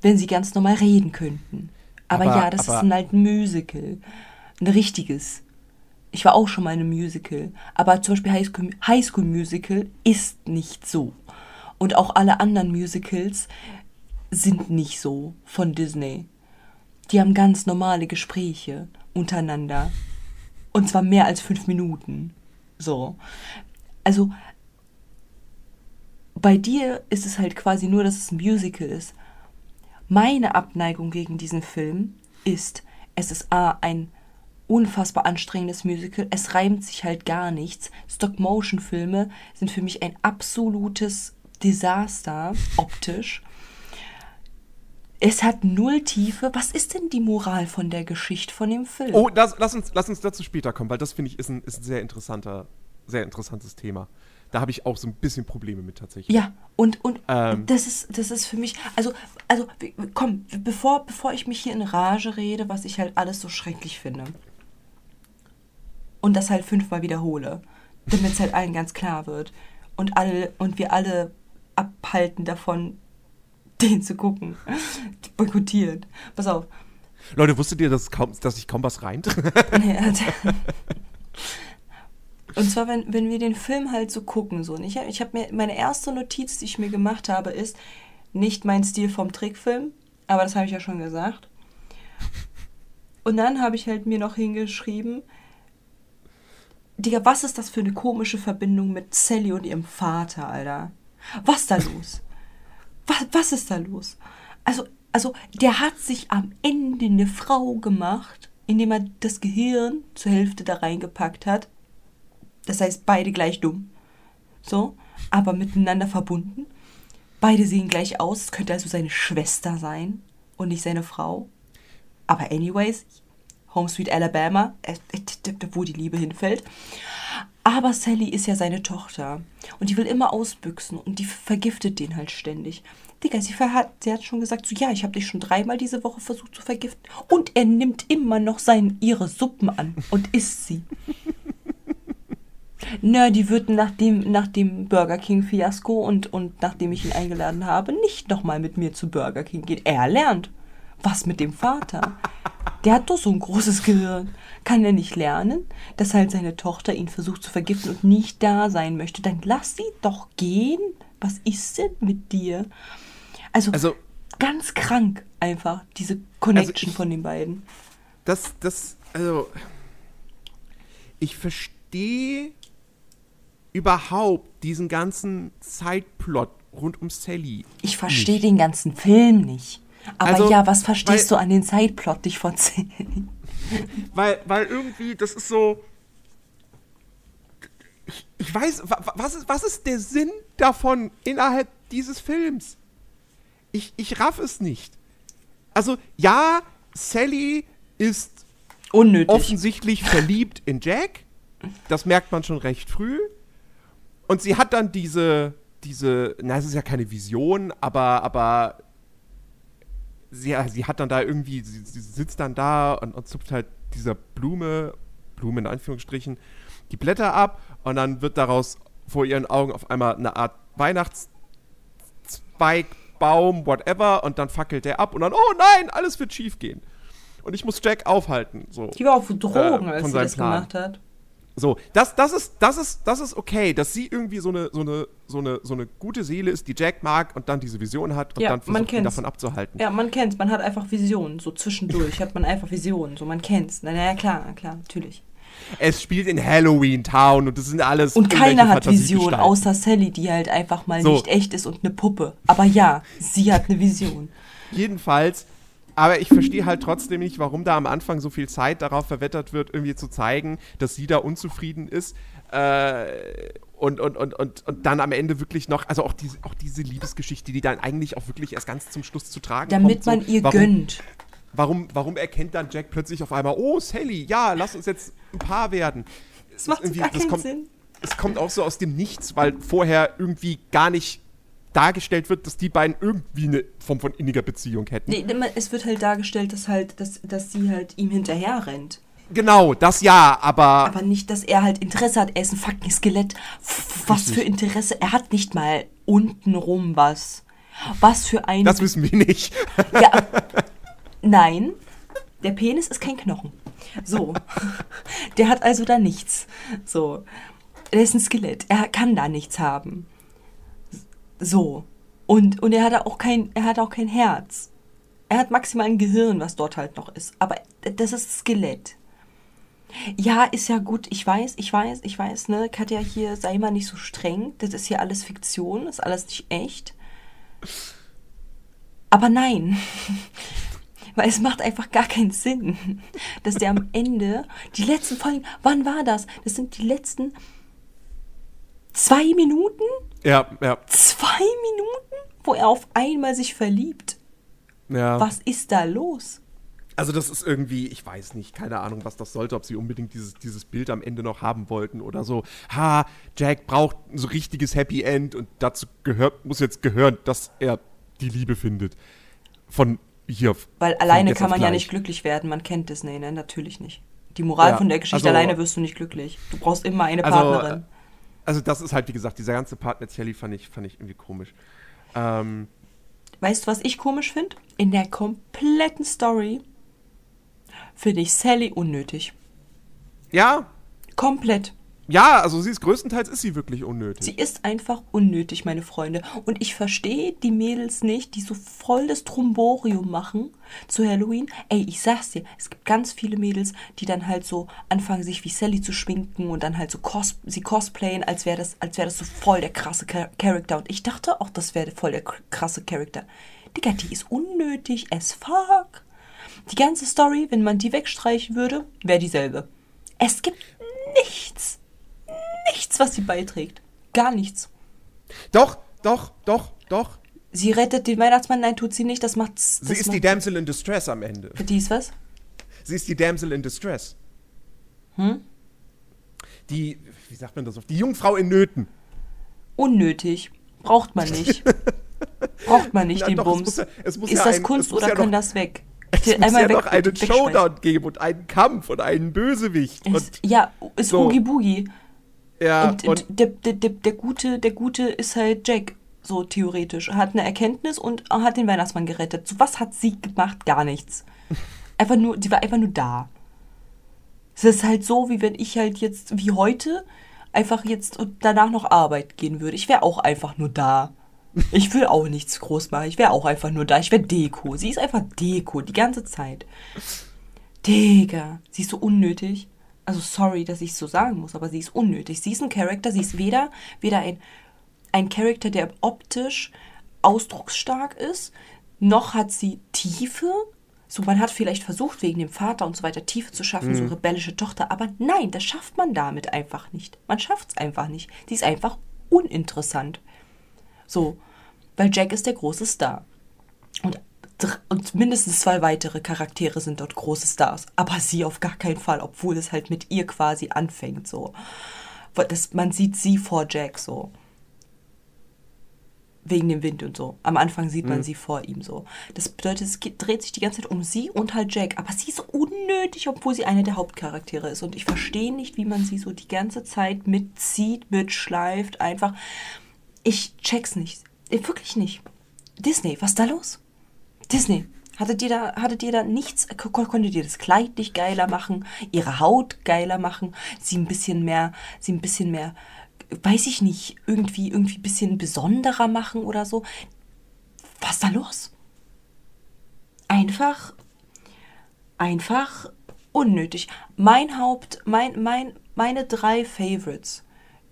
[SPEAKER 1] wenn sie ganz normal reden könnten. Aber,
[SPEAKER 2] Aber-
[SPEAKER 1] ja, das
[SPEAKER 2] aber-
[SPEAKER 1] ist ein halt ein Musical. Ein richtiges. Ich war auch schon mal in einem Musical. Aber zum Beispiel High School, High School Musical ist nicht so. Und auch alle anderen Musicals sind nicht so von Disney. Die haben ganz normale Gespräche untereinander. Und zwar mehr als fünf Minuten. So. Also, bei dir ist es halt quasi nur, dass es ein Musical ist. Meine Abneigung gegen diesen Film ist, es ist A, ein unfassbar anstrengendes Musical. Es reimt sich halt gar nichts. Stop-Motion-Filme sind für mich ein absolutes Desaster optisch. Es hat null Tiefe. Was ist denn die Moral von der Geschichte von dem Film?
[SPEAKER 2] Oh, das, lass, uns, lass uns dazu später kommen, weil das finde ich ist ein, ist ein sehr interessanter, sehr interessantes Thema. Da habe ich auch so ein bisschen Probleme mit tatsächlich.
[SPEAKER 1] Ja, und, und
[SPEAKER 2] Ähm.
[SPEAKER 1] das, ist, das ist für mich, also, also komm, bevor, bevor ich mich hier in Rage rede, was ich halt alles so schrecklich finde und das halt fünfmal wiederhole, damit es halt allen ganz klar wird und, alle, und wir alle abhalten davon, (laughs) den zu gucken. Boykottiert. Pass auf.
[SPEAKER 2] Leute, wusstet ihr, dass, kaum, dass sich kaum was reimt?
[SPEAKER 1] Ja, (laughs) Und zwar, wenn, wenn wir den Film halt so gucken, so. Und ich habe ich hab mir, meine erste Notiz, die ich mir gemacht habe, ist nicht mein Stil vom Trickfilm, aber das habe ich ja schon gesagt. Und dann habe ich halt mir noch hingeschrieben, Digga, was ist das für eine komische Verbindung mit Sally und ihrem Vater, Alter? Was da los? Was, was ist da los? Also, also, der hat sich am Ende eine Frau gemacht, indem er das Gehirn zur Hälfte da reingepackt hat. Das heißt, beide gleich dumm. So, aber miteinander verbunden. Beide sehen gleich aus. Es könnte also seine Schwester sein und nicht seine Frau. Aber anyways, Home Sweet Alabama, äh, äh, wo die Liebe hinfällt. Aber Sally ist ja seine Tochter. Und die will immer ausbüchsen und die vergiftet den halt ständig. Digga, sie, sie hat schon gesagt, so ja, ich habe dich schon dreimal diese Woche versucht zu vergiften. Und er nimmt immer noch seine, ihre Suppen an und isst sie. (laughs) Na, die wird nach dem, nach dem Burger King-Fiasko und, und nachdem ich ihn eingeladen habe, nicht nochmal mit mir zu Burger King gehen. Er lernt. Was mit dem Vater? Der hat doch so ein großes Gehirn. Kann er nicht lernen, dass halt seine Tochter ihn versucht zu vergiften und nicht da sein möchte? Dann lass sie doch gehen. Was ist denn mit dir? Also,
[SPEAKER 2] Also-
[SPEAKER 1] ganz krank einfach, diese Connection
[SPEAKER 2] Also ich-
[SPEAKER 1] von den beiden.
[SPEAKER 2] das, das, also, ich verstehe überhaupt diesen ganzen Zeitplot rund um Sally.
[SPEAKER 1] Ich verstehe den ganzen Film nicht. Aber
[SPEAKER 2] Also,
[SPEAKER 1] ja, was verstehst
[SPEAKER 2] weil-
[SPEAKER 1] du an den Zeitplot dich von Sally? (laughs)
[SPEAKER 2] Weil, weil irgendwie, das ist so. Ich, ich weiß, wa- wa- was ist, was ist der Sinn davon innerhalb dieses Films? Ich, ich raff es nicht. Also, ja, Sally ist
[SPEAKER 1] Unnötig.
[SPEAKER 2] offensichtlich (laughs) verliebt in Jack. Das merkt man schon recht früh. Und sie hat dann diese, diese, na, es ist ja keine Vision, aber, aber sie, sie hat dann da irgendwie, sie, sie sitzt dann da und, und zupft halt dieser Blume, Blume in Anführungsstrichen, die Blätter ab und dann wird daraus vor ihren Augen auf einmal eine Art Weihnachtszweig, Baum, whatever und dann fackelt der ab und dann, oh nein, alles wird schief gehen. Und ich muss Jack aufhalten. So.
[SPEAKER 1] Die war auf Drogen,
[SPEAKER 2] Äh,
[SPEAKER 1] als sie das
[SPEAKER 2] Plan.
[SPEAKER 1] gemacht hat.
[SPEAKER 2] So, das, das, ist, das, ist, das ist okay, dass sie irgendwie so eine, so, eine, so, eine, so eine gute Seele ist, die Jack mag und dann diese Vision hat und
[SPEAKER 1] Ja,
[SPEAKER 2] dann versucht, ihn davon abzuhalten.
[SPEAKER 1] Ja, man kennt's, man hat einfach Visionen. So zwischendurch hat man einfach Visionen. So, man kennt's. Na, na ja, klar, na klar, natürlich.
[SPEAKER 2] Es spielt in Halloween Town und das sind alles
[SPEAKER 1] Und keiner hat Visionen, außer Sally, die halt einfach mal
[SPEAKER 2] So.
[SPEAKER 1] nicht echt ist und eine Puppe. Aber ja, sie hat eine Vision.
[SPEAKER 2] Jedenfalls, aber ich verstehe halt trotzdem nicht, warum da am Anfang so viel Zeit darauf verwettert wird, irgendwie zu zeigen, dass sie da unzufrieden ist. Äh, und, und, und, und, und dann am Ende wirklich noch, also auch diese, auch diese Liebesgeschichte, die dann eigentlich auch wirklich erst ganz zum Schluss zu tragen
[SPEAKER 1] Damit
[SPEAKER 2] kommt.
[SPEAKER 1] man ihr
[SPEAKER 2] warum,
[SPEAKER 1] gönnt.
[SPEAKER 2] Warum, warum erkennt dann Jack plötzlich auf einmal, oh, Sally, ja, lass uns jetzt ein Paar werden?
[SPEAKER 1] Das macht so
[SPEAKER 2] irgendwie-
[SPEAKER 1] gar
[SPEAKER 2] das
[SPEAKER 1] keinen
[SPEAKER 2] kommt-
[SPEAKER 1] Sinn.
[SPEAKER 2] Es kommt auch so aus dem Nichts, weil vorher irgendwie gar nicht dargestellt wird, dass die beiden irgendwie eine Form von inniger Beziehung hätten.
[SPEAKER 1] Nee, es wird halt dargestellt, dass halt, dass, dass sie halt ihm hinterher rennt.
[SPEAKER 2] Genau, das ja, aber,
[SPEAKER 1] Aber nicht, dass er halt Interesse hat. Er ist ein fucking Skelett. Was für Interesse? Er hat nicht mal untenrum was. Was für ein.
[SPEAKER 2] das wissen wir nicht. (laughs)
[SPEAKER 1] ja, nein, der Penis ist kein Knochen. So. Der hat also da nichts. So. Er ist ein Skelett. Er kann da nichts haben. So. Und, und er hat auch kein, er hat auch kein Herz. Er hat maximal ein Gehirn, was dort halt noch ist. Aber das ist Skelett. Ja, ist ja gut. Ich weiß, ich weiß, ich weiß, ne? Katja, hier sei mal nicht so streng. Das ist hier alles Fiktion, ist alles nicht echt. Aber nein. (laughs) Weil es macht einfach gar keinen Sinn, (laughs) dass der am Ende, die letzten Folgen, wann war das? Das sind die letzten zwei Minuten?
[SPEAKER 2] ja, ja,
[SPEAKER 1] Zwei Minuten? Wo er auf einmal sich verliebt.
[SPEAKER 2] ja.
[SPEAKER 1] Was ist da los?
[SPEAKER 2] Also das ist irgendwie, ich weiß nicht, keine Ahnung, was das sollte, ob sie unbedingt dieses, dieses Bild am Ende noch haben wollten oder so. Ha, Jack braucht ein so richtiges Happy End und dazu gehört, muss jetzt gehören, dass er die Liebe findet. Von hier.
[SPEAKER 1] Weil alleine kann man ja
[SPEAKER 2] gleich.
[SPEAKER 1] nicht glücklich werden. Man kennt Disney, ne? Natürlich nicht. Die Moral
[SPEAKER 2] Ja,
[SPEAKER 1] von der Geschichte
[SPEAKER 2] also-
[SPEAKER 1] alleine wirst du nicht glücklich. Du brauchst immer eine
[SPEAKER 2] Also,
[SPEAKER 1] Partnerin.
[SPEAKER 2] Also das ist halt, wie gesagt, dieser ganze Part mit Sally fand ich, fand ich irgendwie komisch. Ähm,
[SPEAKER 1] weißt du, was ich komisch finde? In der kompletten Story finde ich Sally unnötig.
[SPEAKER 2] Ja,
[SPEAKER 1] Komplett.
[SPEAKER 2] Ja, also sie ist größtenteils ist sie wirklich unnötig.
[SPEAKER 1] Sie ist einfach unnötig, meine Freunde. Und ich verstehe die Mädels nicht, die so voll das Tromborium machen zu Halloween. Ey, ich sag's dir, es gibt ganz viele Mädels, die dann halt so anfangen, sich wie Sally zu schminken und dann halt so cos sie cosplayen, als wäre das, als das so voll der krasse Char Charakter. Und ich dachte auch, das wäre voll der krasse Charakter. Digga, die ist unnötig as fuck. Die ganze Story, wenn man die wegstreichen würde, wäre dieselbe. Es gibt nichts, was sie beiträgt. Gar nichts.
[SPEAKER 2] Doch, doch, doch, doch.
[SPEAKER 1] Sie rettet den Weihnachtsmann, nein, tut sie nicht. Das macht. Das
[SPEAKER 2] Sie ist
[SPEAKER 1] macht,
[SPEAKER 2] die Damsel in Distress am Ende.
[SPEAKER 1] Die ist was?
[SPEAKER 2] Sie ist die Damsel in Distress.
[SPEAKER 1] Hm?
[SPEAKER 2] Die, wie sagt man das auf? Die Jungfrau in Nöten.
[SPEAKER 1] Unnötig. Braucht man nicht. (laughs) Braucht man nicht
[SPEAKER 2] Na
[SPEAKER 1] den
[SPEAKER 2] doch, es
[SPEAKER 1] Bums.
[SPEAKER 2] muss ja- es muss
[SPEAKER 1] ist
[SPEAKER 2] ja
[SPEAKER 1] das
[SPEAKER 2] ein-
[SPEAKER 1] Kunst
[SPEAKER 2] es muss
[SPEAKER 1] oder
[SPEAKER 2] ja
[SPEAKER 1] kann
[SPEAKER 2] noch-
[SPEAKER 1] das weg? (laughs)
[SPEAKER 2] Es muss ja noch einen. Showdown geben und einen Kampf und einen Bösewicht.
[SPEAKER 1] Es,
[SPEAKER 2] Und,
[SPEAKER 1] ja, ist
[SPEAKER 2] so.
[SPEAKER 1] Oogie Boogie.
[SPEAKER 2] Ja,
[SPEAKER 1] und
[SPEAKER 2] und,
[SPEAKER 1] der, der, der, der, Gute, der Gute ist halt Jack, so theoretisch. Hat eine Erkenntnis und hat den Weihnachtsmann gerettet. So was hat sie gemacht? Gar nichts. (laughs) Einfach nur, sie war einfach nur da. Es ist halt so, wie wenn ich halt jetzt, wie heute, einfach jetzt und danach noch Arbeit gehen würde. Ich wäre auch einfach nur da. (laughs) Ich will auch nichts groß machen. Ich wäre auch einfach nur da. Ich wäre Deko. Sie ist einfach Deko die ganze Zeit. Digga, sie ist so unnötig. Also sorry, dass ich es so sagen muss, aber sie ist unnötig. Sie ist ein Charakter, sie ist weder, weder ein, ein Charakter, der optisch ausdrucksstark ist, noch hat sie Tiefe. So, man hat vielleicht versucht, wegen dem Vater und so weiter Tiefe zu schaffen, so rebellische Tochter, aber nein, das schafft man damit einfach nicht. Man schafft es einfach nicht. Sie ist einfach uninteressant. So, weil Jack ist der große Star. Und, und mindestens zwei weitere Charaktere sind dort große Stars. Aber sie auf gar keinen Fall, obwohl es halt mit ihr quasi anfängt, so. Das, man sieht sie vor Jack so. Wegen dem Wind und so. Am Anfang sieht man sie vor ihm so. Das bedeutet, es geht, dreht sich die ganze Zeit um sie und halt Jack. Aber sie ist unnötig, obwohl sie eine der Hauptcharaktere ist. Und ich verstehe nicht, wie man sie so die ganze Zeit mitzieht, mitschleift, einfach. Ich check's nicht. Äh, Wirklich nicht. Disney, was ist da los? Disney, hattet ihr da, hattet ihr da nichts, ko- konntet ihr das Kleid nicht geiler machen, ihre Haut geiler machen, sie ein bisschen mehr, sie ein bisschen mehr, weiß ich nicht, irgendwie, irgendwie ein bisschen besonderer machen oder so? Was ist da los? Einfach, einfach unnötig. Mein Haupt, mein, mein, meine drei Favorites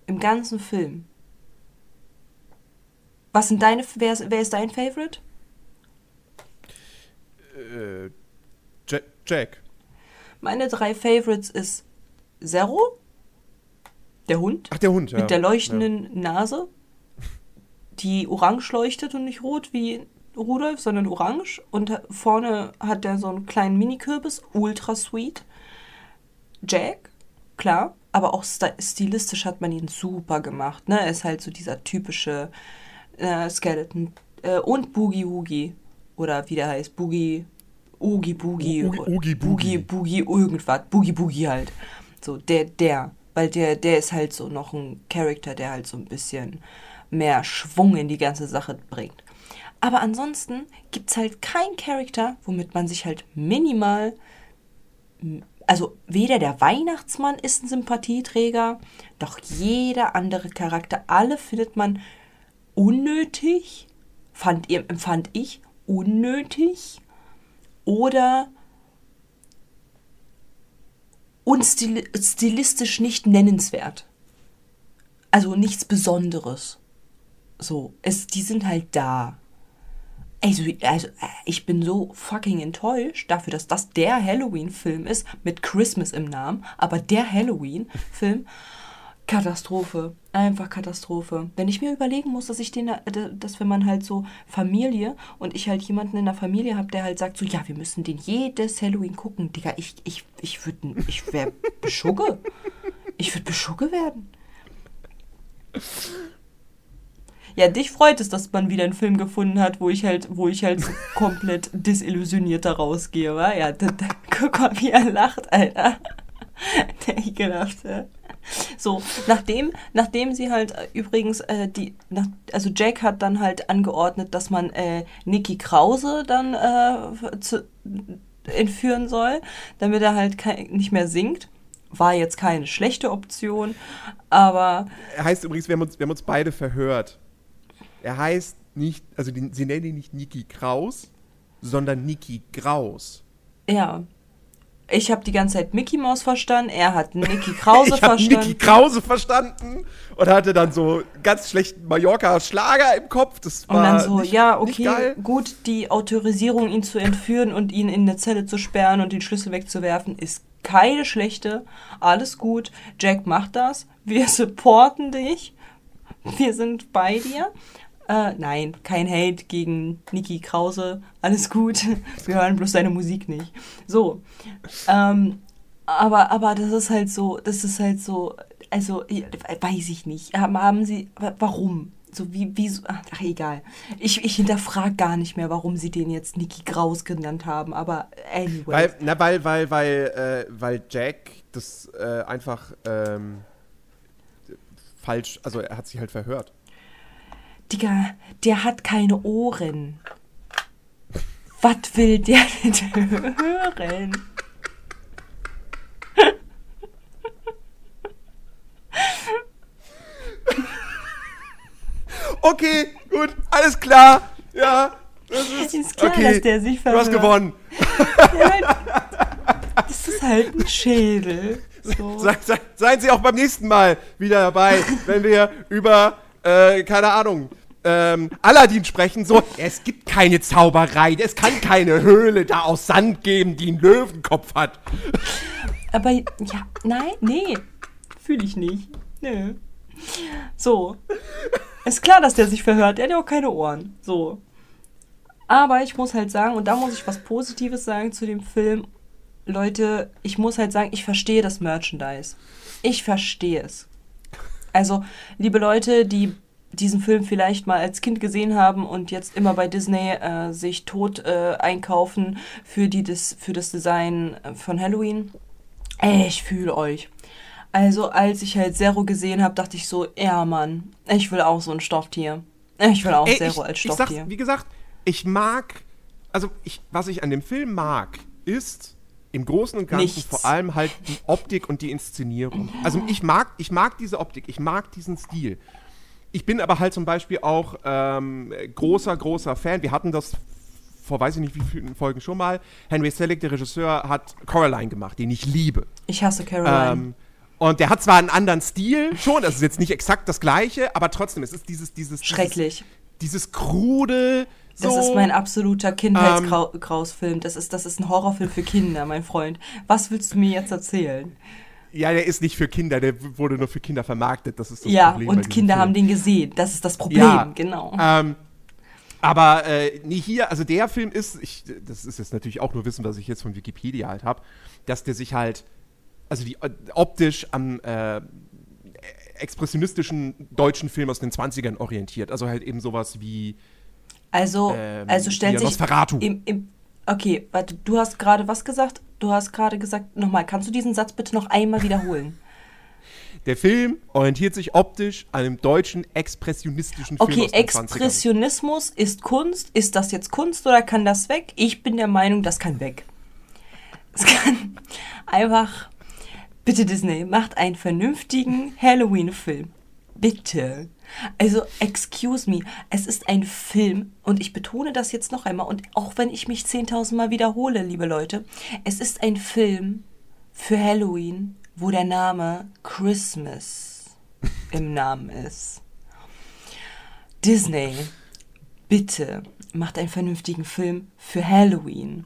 [SPEAKER 1] im ganzen Film. Was sind deine, wer, wer ist dein Favorite?
[SPEAKER 2] Äh, Ja- Jack.
[SPEAKER 1] Meine drei Favorites ist Zero, der Hund
[SPEAKER 2] Ach, der Hund, ja.
[SPEAKER 1] mit der leuchtenden Nase, die orange leuchtet und nicht rot wie Rudolf, sondern orange. Und vorne hat er so einen kleinen Mini-Kürbis, ultra sweet. Jack, klar, aber auch sti- stilistisch hat man ihn super gemacht. Ne? Er ist halt so dieser typische äh, Skeleton. Äh, und Boogie Woogie. Oder wie der heißt, Boogie, Oogie Boogie.
[SPEAKER 2] Oogie- Oogie Boogie.
[SPEAKER 1] Boogie irgendwas. Boogie Boogie halt. So, der, der. Weil der, der ist halt so noch ein Charakter, der halt so ein bisschen mehr Schwung in die ganze Sache bringt. Aber ansonsten gibt's halt keinen Charakter, womit man sich halt minimal also weder der Weihnachtsmann ist ein Sympathieträger, noch jeder andere Charakter. Alle findet man unnötig, fand empfand ich unnötig oder unstil stilistisch nicht nennenswert. Also nichts Besonderes. So, es, die sind halt da. Also, also, ich bin so fucking enttäuscht dafür, dass das der Halloween-Film ist, mit Christmas im Namen, aber der Halloween-Film, Katastrophe. Einfach Katastrophe. Wenn ich mir überlegen muss, dass ich den, äh, dass wenn man halt so Familie und ich halt jemanden in der Familie habe, der halt sagt so, ja, wir müssen den jedes Halloween gucken, Digga, ich, ich, ich würde, ich wäre (laughs) beschugge. Ich würde beschugge werden. Ja, dich freut es, dass man wieder einen Film gefunden hat, wo ich halt, wo ich halt so (laughs) komplett desillusioniert da rausgehe, wa? Ja, da, da, (laughs) guck mal, wie er lacht, Alter. Der Ekelhafte. (laughs) So, nachdem, nachdem sie halt äh, übrigens äh, die, nach, also Jack hat dann halt angeordnet, dass man äh, Niki Krause dann äh, zu, entführen soll, damit er halt kei- nicht mehr singt. War jetzt keine schlechte Option, aber
[SPEAKER 2] Er heißt übrigens, wir haben uns, wir haben uns beide verhört. Er heißt nicht, also die, sie nennen ihn nicht Niki Kraus, sondern Niki Graus.
[SPEAKER 1] ja. Ich habe die ganze Zeit Mickey Mouse verstanden, er hat (laughs) Niki Krause
[SPEAKER 2] ich
[SPEAKER 1] verstanden.
[SPEAKER 2] Niki Krause verstanden und hatte dann so ganz schlechten Mallorca-Schlager im Kopf. Das war
[SPEAKER 1] Und dann so,
[SPEAKER 2] nicht,
[SPEAKER 1] ja, okay, gut, die Autorisierung, ihn zu entführen und ihn in eine Zelle zu sperren und den Schlüssel wegzuwerfen, ist keine schlechte. Alles gut. Jack macht das. Wir (laughs) supporten dich. Wir sind bei dir. Äh, nein, kein Hate gegen Niki Krause. Alles gut. (laughs) Wir hören bloß seine Musik nicht. So. Ähm, aber, aber das ist halt so, das ist halt so, also, weiß ich nicht. Haben, haben sie, wa- warum? So wie, wie, ach, egal. Ich, ich hinterfrage gar nicht mehr, warum sie den jetzt Niki Graus genannt haben, aber anyway.
[SPEAKER 2] Weil, na, weil, weil, weil, äh, weil Jack das äh, einfach ähm, falsch, also er hat sich halt verhört.
[SPEAKER 1] Digga, der hat keine Ohren. Was will der (laughs) denn hören?
[SPEAKER 2] Okay, gut, alles klar. Ja, das ist,
[SPEAKER 1] Ist klar,
[SPEAKER 2] okay.
[SPEAKER 1] dass der sich
[SPEAKER 2] Du hast gewonnen.
[SPEAKER 1] Das ist halt ein Schädel. So. (laughs)
[SPEAKER 2] Se, se, seien Sie auch beim nächsten Mal wieder dabei, wenn wir über, äh, keine Ahnung, ähm, Aladdin sprechen. So, es gibt keine Zauberei, es kann keine Höhle da aus Sand geben, die einen Löwenkopf hat.
[SPEAKER 1] Aber ja, nein, nee, fühle ich nicht. Nö. So. Ist klar, dass der sich verhört. Der hat ja auch keine Ohren. So. Aber ich muss halt sagen, und da muss ich was Positives sagen zu dem Film. Leute, ich muss halt sagen, ich verstehe das Merchandise. Ich verstehe es. Also, liebe Leute, die diesen Film vielleicht mal als Kind gesehen haben und jetzt immer bei Disney äh, sich tot äh, einkaufen für, die, das, für das Design äh, von Halloween. Ey, ich fühle euch. Also, als ich halt Zero gesehen habe, dachte ich so, ja, Mann, ich will auch so ein Stofftier. Ich will auch
[SPEAKER 2] Ey,
[SPEAKER 1] Zero
[SPEAKER 2] ich,
[SPEAKER 1] als
[SPEAKER 2] ich sag's,
[SPEAKER 1] Stofftier.
[SPEAKER 2] wie gesagt, ich mag, also ich, was ich an dem Film mag, ist im Großen und Ganzen
[SPEAKER 1] Nichts.
[SPEAKER 2] vor allem halt die Optik und die Inszenierung. Also ich mag, ich mag diese Optik, ich mag diesen Stil. Ich bin aber halt zum Beispiel auch ähm, großer, großer Fan. Wir hatten das vor weiß ich nicht wie vielen Folgen schon mal. Henry Selick, der Regisseur, hat Coraline gemacht, den ich liebe.
[SPEAKER 1] Ich hasse Caroline.
[SPEAKER 2] Ähm, und der hat zwar einen anderen Stil schon, das ist jetzt nicht exakt das gleiche, aber trotzdem, es ist dieses, dieses,
[SPEAKER 1] Schrecklich.
[SPEAKER 2] dieses, dieses krude.
[SPEAKER 1] Das
[SPEAKER 2] so,
[SPEAKER 1] ist mein absoluter Kindheitsgrausfilm. Das ist, das ist ein Horrorfilm für Kinder, mein Freund. Was willst du mir jetzt erzählen?
[SPEAKER 2] Ja, der ist nicht für Kinder, der wurde nur für Kinder vermarktet. Das ist das
[SPEAKER 1] ja,
[SPEAKER 2] Problem. bei
[SPEAKER 1] und Kinder
[SPEAKER 2] Film.
[SPEAKER 1] haben den gesehen. Das ist das Problem,
[SPEAKER 2] Ja,
[SPEAKER 1] genau.
[SPEAKER 2] Ähm, aber äh, nee, hier, also der Film ist, ich, das ist jetzt natürlich auch nur Wissen, was ich jetzt von Wikipedia halt habe, dass der sich halt, also die äh, optisch am äh, expressionistischen deutschen Film aus den 20ern orientiert. Also halt eben sowas wie
[SPEAKER 1] Also,
[SPEAKER 2] ähm,
[SPEAKER 1] also stellt sich. Im, im, okay, warte, du hast gerade was gesagt? Du hast gerade gesagt, nochmal, kannst du diesen Satz bitte noch einmal wiederholen? (laughs)
[SPEAKER 2] Der Film orientiert sich optisch an einem deutschen expressionistischen Film
[SPEAKER 1] Okay,
[SPEAKER 2] den 20ern.
[SPEAKER 1] Expressionismus ist Kunst. Ist das jetzt Kunst oder kann das weg? Ich bin der Meinung, das kann weg. Es kann (laughs) einfach. Bitte Disney, macht einen vernünftigen Halloween-Film. Bitte. Also, excuse me, es ist ein Film und ich betone das jetzt noch einmal und auch wenn ich mich 10.000 Mal wiederhole, liebe Leute, es ist ein Film für Halloween, wo der Name Christmas im Namen ist. Disney, bitte macht einen vernünftigen Film für Halloween.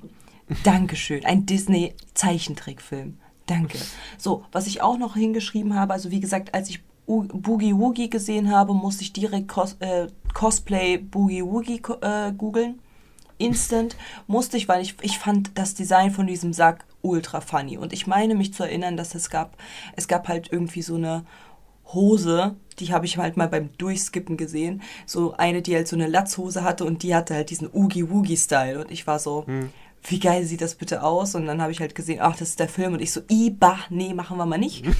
[SPEAKER 1] Dankeschön. Ein Disney-Zeichentrickfilm. Danke. So, was ich auch noch hingeschrieben habe, also wie gesagt, als ich U Boogie Woogie gesehen habe, musste ich direkt Cos äh, Cosplay Boogie Woogie äh, googeln. Instant musste ich, weil ich, ich fand das Design von diesem Sack ultra funny. Und ich meine mich zu erinnern, dass es gab, es gab halt irgendwie so eine Hose, die habe ich halt mal beim Durchskippen gesehen. So eine, die halt so eine Latzhose hatte und die hatte halt diesen Oogie-Woogie-Style. Und ich war so, wie geil sieht das bitte aus? Und dann habe ich halt gesehen, ach, das ist der Film. Und ich so, i, bah, nee, machen wir mal nicht. (laughs)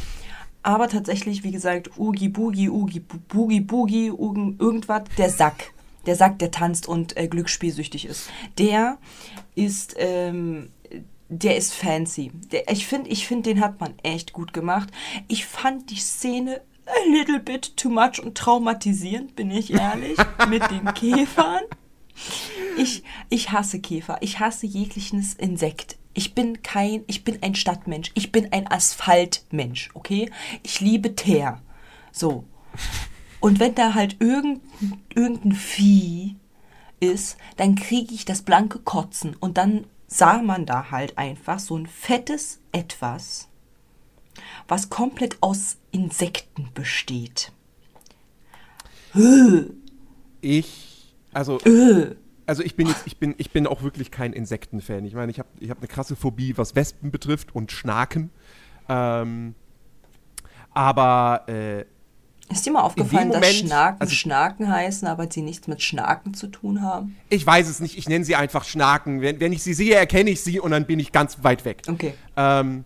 [SPEAKER 1] Aber tatsächlich, wie gesagt, Oogie Boogie, Oogie Bu- Boogie Boogie, Ugen- irgendwas, der Sack. Der Sack, der tanzt und äh, glücksspielsüchtig ist. Der ist, ähm, der ist fancy. Der, ich finde, ich find, den hat man echt gut gemacht. Ich fand die Szene a little bit too much und traumatisierend, bin ich ehrlich, (laughs) mit den Käfern. Ich, ich hasse Käfer. Ich hasse jegliches Insekt. Ich bin kein, ich bin ein Stadtmensch. Ich bin ein Asphaltmensch, okay? Ich liebe Teer. So. Und wenn da halt irgendein, irgendein Vieh ist, dann kriege ich das blanke Kotzen. Und dann sah man da halt einfach so ein fettes Etwas, was komplett aus Insekten besteht.
[SPEAKER 2] Ich, also,
[SPEAKER 1] Äh.
[SPEAKER 2] Also ich bin jetzt, ich bin, ich bin auch wirklich kein Insektenfan. Ich meine, ich habe ich hab eine krasse Phobie, was Wespen betrifft und Schnaken. Ähm, aber äh,
[SPEAKER 1] Ist dir mal aufgefallen, dass
[SPEAKER 2] Moment,
[SPEAKER 1] Schnaken
[SPEAKER 2] also-
[SPEAKER 1] Schnaken heißen, aber sie nichts mit Schnaken zu tun haben?
[SPEAKER 2] ich weiß es nicht, ich nenne sie einfach Schnaken. Wenn, wenn ich sie sehe, erkenne ich sie und dann bin ich ganz weit weg.
[SPEAKER 1] Okay.
[SPEAKER 2] Ähm,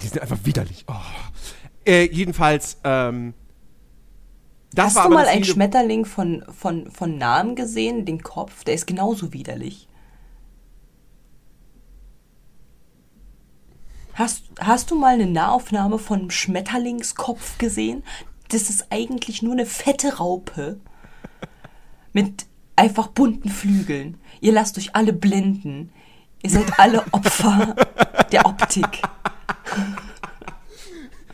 [SPEAKER 2] die sind einfach widerlich. Oh. Äh, jedenfalls, ähm, das
[SPEAKER 1] Hast du mal einen Schmetterling von, von, von Namen gesehen? Den Kopf? Der ist genauso widerlich. Hast, hast du mal eine Nahaufnahme von einem Schmetterlingskopf gesehen? Das ist eigentlich nur eine fette Raupe mit einfach bunten Flügeln. Ihr lasst euch alle blenden. Ihr seid alle Opfer (laughs) der Optik.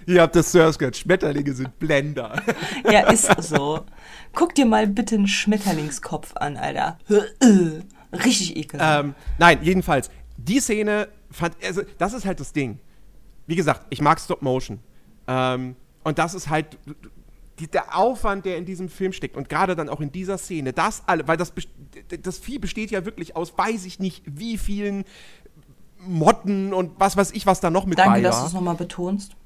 [SPEAKER 2] Ihr habt das zuerst gehört, Schmetterlinge sind Blender. (laughs)
[SPEAKER 1] Ja, ist so. Guck dir mal bitte einen Schmetterlingskopf an, Alter. Richtig ekelhaft.
[SPEAKER 2] ähm, nein, jedenfalls, die Szene fand, also das ist halt das Ding. Wie gesagt, ich mag Stop Motion. Ähm, und das ist halt der Aufwand, der in diesem Film steckt und gerade dann auch in dieser Szene, das alle, weil das, das Vieh besteht ja wirklich aus, weiß ich nicht, wie vielen Motten und was weiß ich, was da noch mit
[SPEAKER 1] Danke,
[SPEAKER 2] bei
[SPEAKER 1] dass
[SPEAKER 2] war.
[SPEAKER 1] du es nochmal betonst.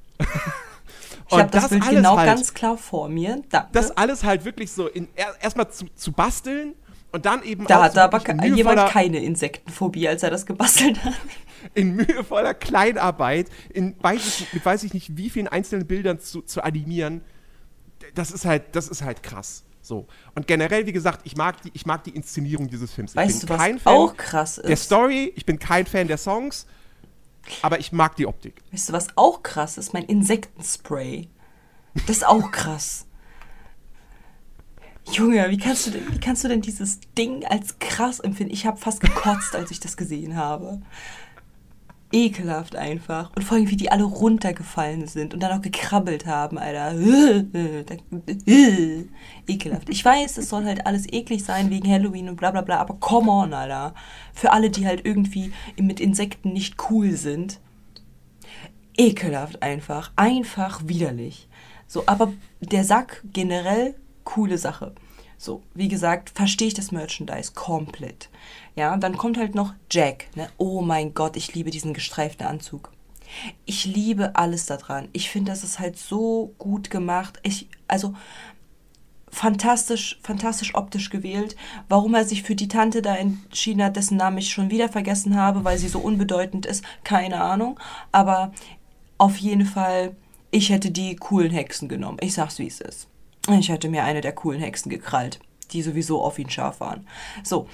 [SPEAKER 1] Ich habe das,
[SPEAKER 2] das
[SPEAKER 1] Bild genau
[SPEAKER 2] halt-
[SPEAKER 1] ganz klar vor mir. Danke.
[SPEAKER 2] das alles halt wirklich so in, er, erstmal zu, zu basteln und dann eben
[SPEAKER 1] da
[SPEAKER 2] auch
[SPEAKER 1] hatte
[SPEAKER 2] so
[SPEAKER 1] aber jemand keine Insektenphobie, als er das gebastelt hat. (laughs)
[SPEAKER 2] in mühevoller Kleinarbeit, in weiß ich, mit weiß ich nicht wie vielen einzelnen Bildern zu, zu animieren, das ist halt, das ist halt krass. So. Und generell, wie gesagt, ich mag die, ich mag die Inszenierung dieses Films.
[SPEAKER 1] Weißt du, was
[SPEAKER 2] Fan
[SPEAKER 1] auch krass
[SPEAKER 2] der
[SPEAKER 1] ist?
[SPEAKER 2] Story, ich bin kein Fan der Songs, aber ich mag die Optik.
[SPEAKER 1] Weißt du, was auch krass ist? Mein Insektenspray. Das ist auch krass. Junge, wie kannst du denn, wie kannst du denn dieses Ding als krass empfinden? Ich habe fast gekotzt, als ich das gesehen habe. Ekelhaft einfach. Und vor allem, wie die alle runtergefallen sind und dann auch gekrabbelt haben, Alter. (laughs) Ekelhaft. Ich weiß, es soll halt alles eklig sein wegen Halloween und bla bla bla, aber come on, Alter. Für alle, die halt irgendwie mit Insekten nicht cool sind ekelhaft einfach, einfach widerlich. So, aber der Sack generell coole Sache. So, wie gesagt, verstehe ich das Merchandise komplett. Ja, dann kommt halt noch Jack. Ne? Oh mein Gott, ich liebe diesen gestreiften Anzug. Ich liebe alles daran. Ich finde, das ist halt so gut gemacht. Ich, also, fantastisch, fantastisch optisch gewählt. Warum er sich für die Tante da entschieden hat, dessen Namen ich schon wieder vergessen habe, weil sie so unbedeutend ist, keine Ahnung. Aber auf jeden Fall, ich hätte die coolen Hexen genommen. Ich sag's, wie es ist. Ich hätte mir eine der coolen Hexen gekrallt, die sowieso auf ihn scharf waren. So.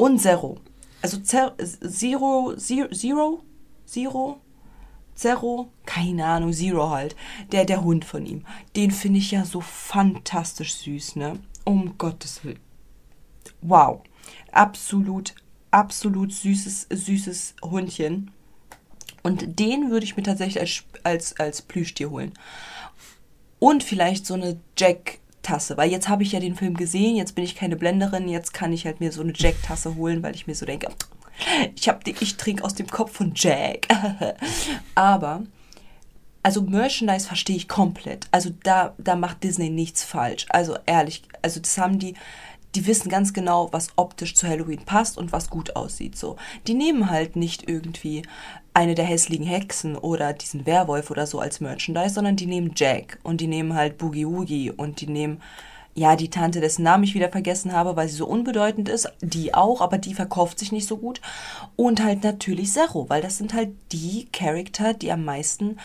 [SPEAKER 1] Und Zero. Also Zer Zero, Zero, Zero, Zero, keine Ahnung, Zero halt. Der, der Hund von ihm. Den finde ich ja so fantastisch süß, ne? Um Gottes Willen. Wow. Absolut, absolut süßes, süßes Hundchen. Und den würde ich mir tatsächlich als, als, als Plüschtier holen. Und vielleicht so eine Jack-Tasse, weil jetzt habe ich ja den Film gesehen, jetzt bin ich keine Blenderin, jetzt kann ich halt mir so eine Jack-Tasse holen, weil ich mir so denke, ich, hab die- ich trinke aus dem Kopf von Jack. (laughs) Aber, also Merchandise verstehe ich komplett. Also da, da macht Disney nichts falsch. Also ehrlich, also das haben die, die wissen ganz genau, was optisch zu Halloween passt und was gut aussieht. So, die nehmen halt nicht irgendwie eine der hässlichen Hexen oder diesen Werwolf oder so als Merchandise, sondern die nehmen Jack und die nehmen halt Boogie Woogie und die nehmen ja die Tante, dessen Namen ich wieder vergessen habe, weil sie so unbedeutend ist, die auch, aber die verkauft sich nicht so gut und halt natürlich Zero, weil das sind halt die Charakter, die am meisten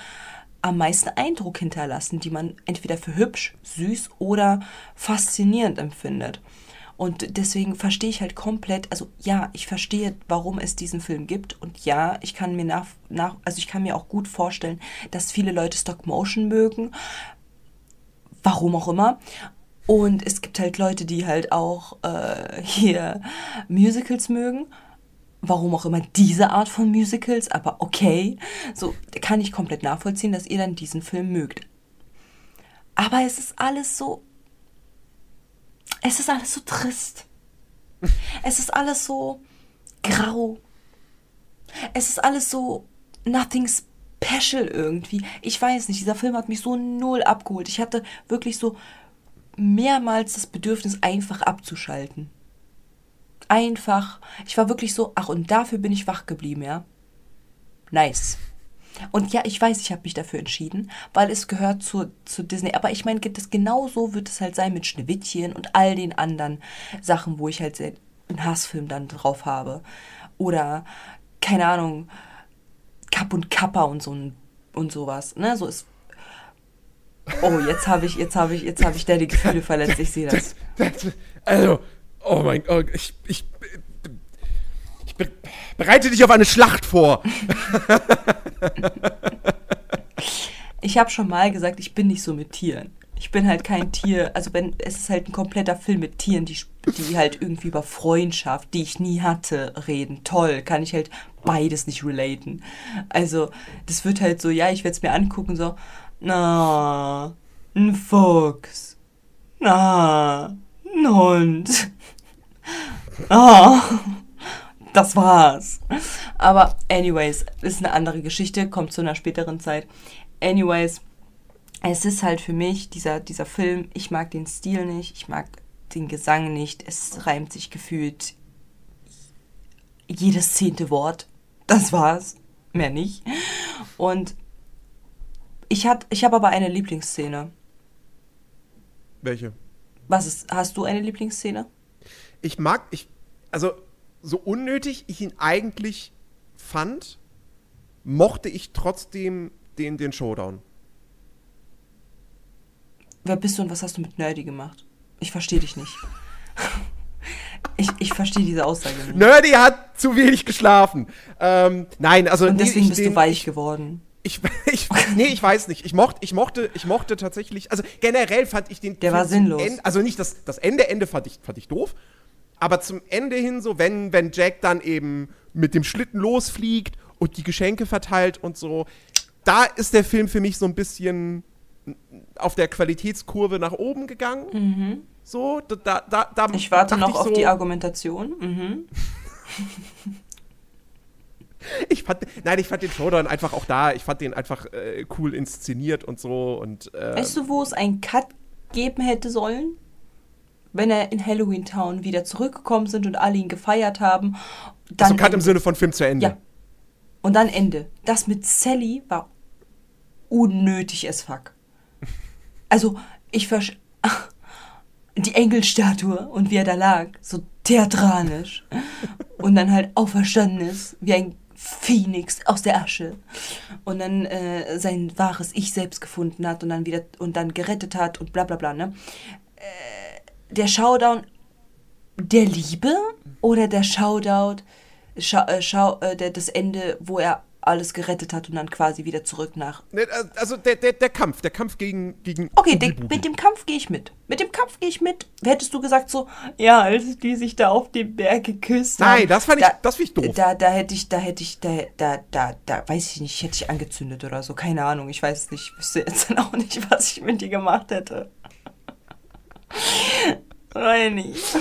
[SPEAKER 1] am meisten Eindruck hinterlassen, die man entweder für hübsch, süß oder faszinierend empfindet. Und deswegen verstehe ich halt komplett, also ja, ich verstehe, warum es diesen Film gibt. Und ja, ich kann mir nach, nach also ich kann mir auch gut vorstellen, dass viele Leute Stop Motion mögen. Warum auch immer. Und es gibt halt Leute, die halt auch äh, hier Musicals mögen. Warum auch immer diese Art von Musicals, aber okay. So kann ich komplett nachvollziehen, dass ihr dann diesen Film mögt. Aber es ist alles so. Es ist alles so trist. Es ist alles so grau. Es ist alles so nothing special irgendwie. Ich weiß nicht, dieser Film hat mich so null abgeholt. Ich hatte wirklich so mehrmals das Bedürfnis, einfach abzuschalten. Einfach. Ich war wirklich so, ach, und dafür bin ich wach geblieben, ja. Nice. Und ja, ich weiß, ich habe mich dafür entschieden, weil es gehört zu, zu Disney. Aber ich meine, das genau so wird es halt sein mit Schneewittchen und all den anderen Sachen, wo ich halt einen Hassfilm dann drauf habe. Oder, keine Ahnung, Kapp und Kappa und so und sowas. Ne? So ist. Oh, jetzt habe ich, jetzt habe ich, jetzt habe ich da die Gefühle verletzt. Ich sehe das. (laughs)
[SPEAKER 2] Also, oh mein Gott, ich, ich, bereite dich auf eine Schlacht vor.
[SPEAKER 1] Ich habe schon mal gesagt, ich bin nicht so mit Tieren. Ich bin halt kein Tier. Also wenn es ist halt ein kompletter Film mit Tieren, die, die halt irgendwie über Freundschaft, die ich nie hatte, reden. Toll, kann ich halt beides nicht relaten. Also das wird halt so, ja, ich werde es mir angucken, so, na, ein Fuchs, na, ein Hund, (laughs) ah, das war's. Aber anyways, ist eine andere Geschichte, kommt zu einer späteren Zeit. Anyways, es ist halt für mich dieser, dieser Film, ich mag den Stil nicht, ich mag den Gesang nicht, es reimt sich gefühlt jedes zehnte Wort. Das war's. Mehr nicht. Und ich, hat, ich habe aber eine Lieblingsszene.
[SPEAKER 2] Welche?
[SPEAKER 1] Was ist, hast du eine Lieblingsszene?
[SPEAKER 2] Ich mag, ich, also, so unnötig ich ihn eigentlich fand, mochte ich trotzdem den, den Showdown.
[SPEAKER 1] Wer bist du und was hast du mit Nerdy gemacht? Ich verstehe dich nicht. (laughs) Ich, ich verstehe diese Aussage nicht.
[SPEAKER 2] Nerdy hat zu wenig geschlafen. Ähm, nein, also.
[SPEAKER 1] Und
[SPEAKER 2] nee,
[SPEAKER 1] deswegen
[SPEAKER 2] ich
[SPEAKER 1] bist
[SPEAKER 2] den-
[SPEAKER 1] du weich geworden.
[SPEAKER 2] Ich, (laughs) ich, nee, ich weiß nicht. Ich mochte, ich mochte, ich mochte tatsächlich, also generell fand ich den
[SPEAKER 1] Der war sinnlos.
[SPEAKER 2] Ende, also nicht das, das Ende, Ende fand ich, fand ich doof. Aber zum Ende hin so, wenn, wenn Jack dann eben mit dem Schlitten losfliegt und die Geschenke verteilt und so, da ist der Film für mich so ein bisschen auf der Qualitätskurve nach oben gegangen. So, da, da, da,
[SPEAKER 1] Mhm. Ich warte noch
[SPEAKER 2] ich
[SPEAKER 1] auf
[SPEAKER 2] so,
[SPEAKER 1] die Argumentation. Mhm. (laughs)
[SPEAKER 2] Ich fand, nein, ich fand den Showdown einfach auch da. Ich fand den einfach äh, cool inszeniert und so und äh,
[SPEAKER 1] Weißt du, wo es einen Cut geben hätte sollen? Wenn er in Halloween Town wieder zurückgekommen sind und alle ihn gefeiert haben. Dann
[SPEAKER 2] also Cut im. Sinne von Film zu Ende.
[SPEAKER 1] Ja. Und dann Ende. Das mit Sally war unnötig as fuck. (laughs) Also, ich versch... (laughs) Die Engelstatue und wie er da lag, so theatralisch. Und dann halt auferstanden ist, wie ein Phönix aus der Asche. Und dann äh, sein wahres Ich selbst gefunden hat und dann wieder und dann gerettet hat und bla bla bla, ne? Äh, der Showdown der Liebe oder der Showdown, Schau, äh, Schau, äh, der, das Ende, wo er alles gerettet hat und dann quasi wieder zurück nach.
[SPEAKER 2] Ne, Also der, der, der Kampf, der Kampf gegen, gegen
[SPEAKER 1] Okay, de, mit dem Kampf gehe ich mit. Mit dem Kampf gehe ich mit. Hättest du gesagt so, ja, als die sich da auf dem Berg geküsst haben.
[SPEAKER 2] Nein, das fand ich- das find ich doof.
[SPEAKER 1] Da, da hätte ich, da hätte ich, da, da, da, da, weiß ich nicht, hätte ich angezündet oder so. Keine Ahnung, ich weiß nicht. Ich wüsste jetzt dann (laughs) auch nicht, was ich mit dir gemacht hätte. Nicht.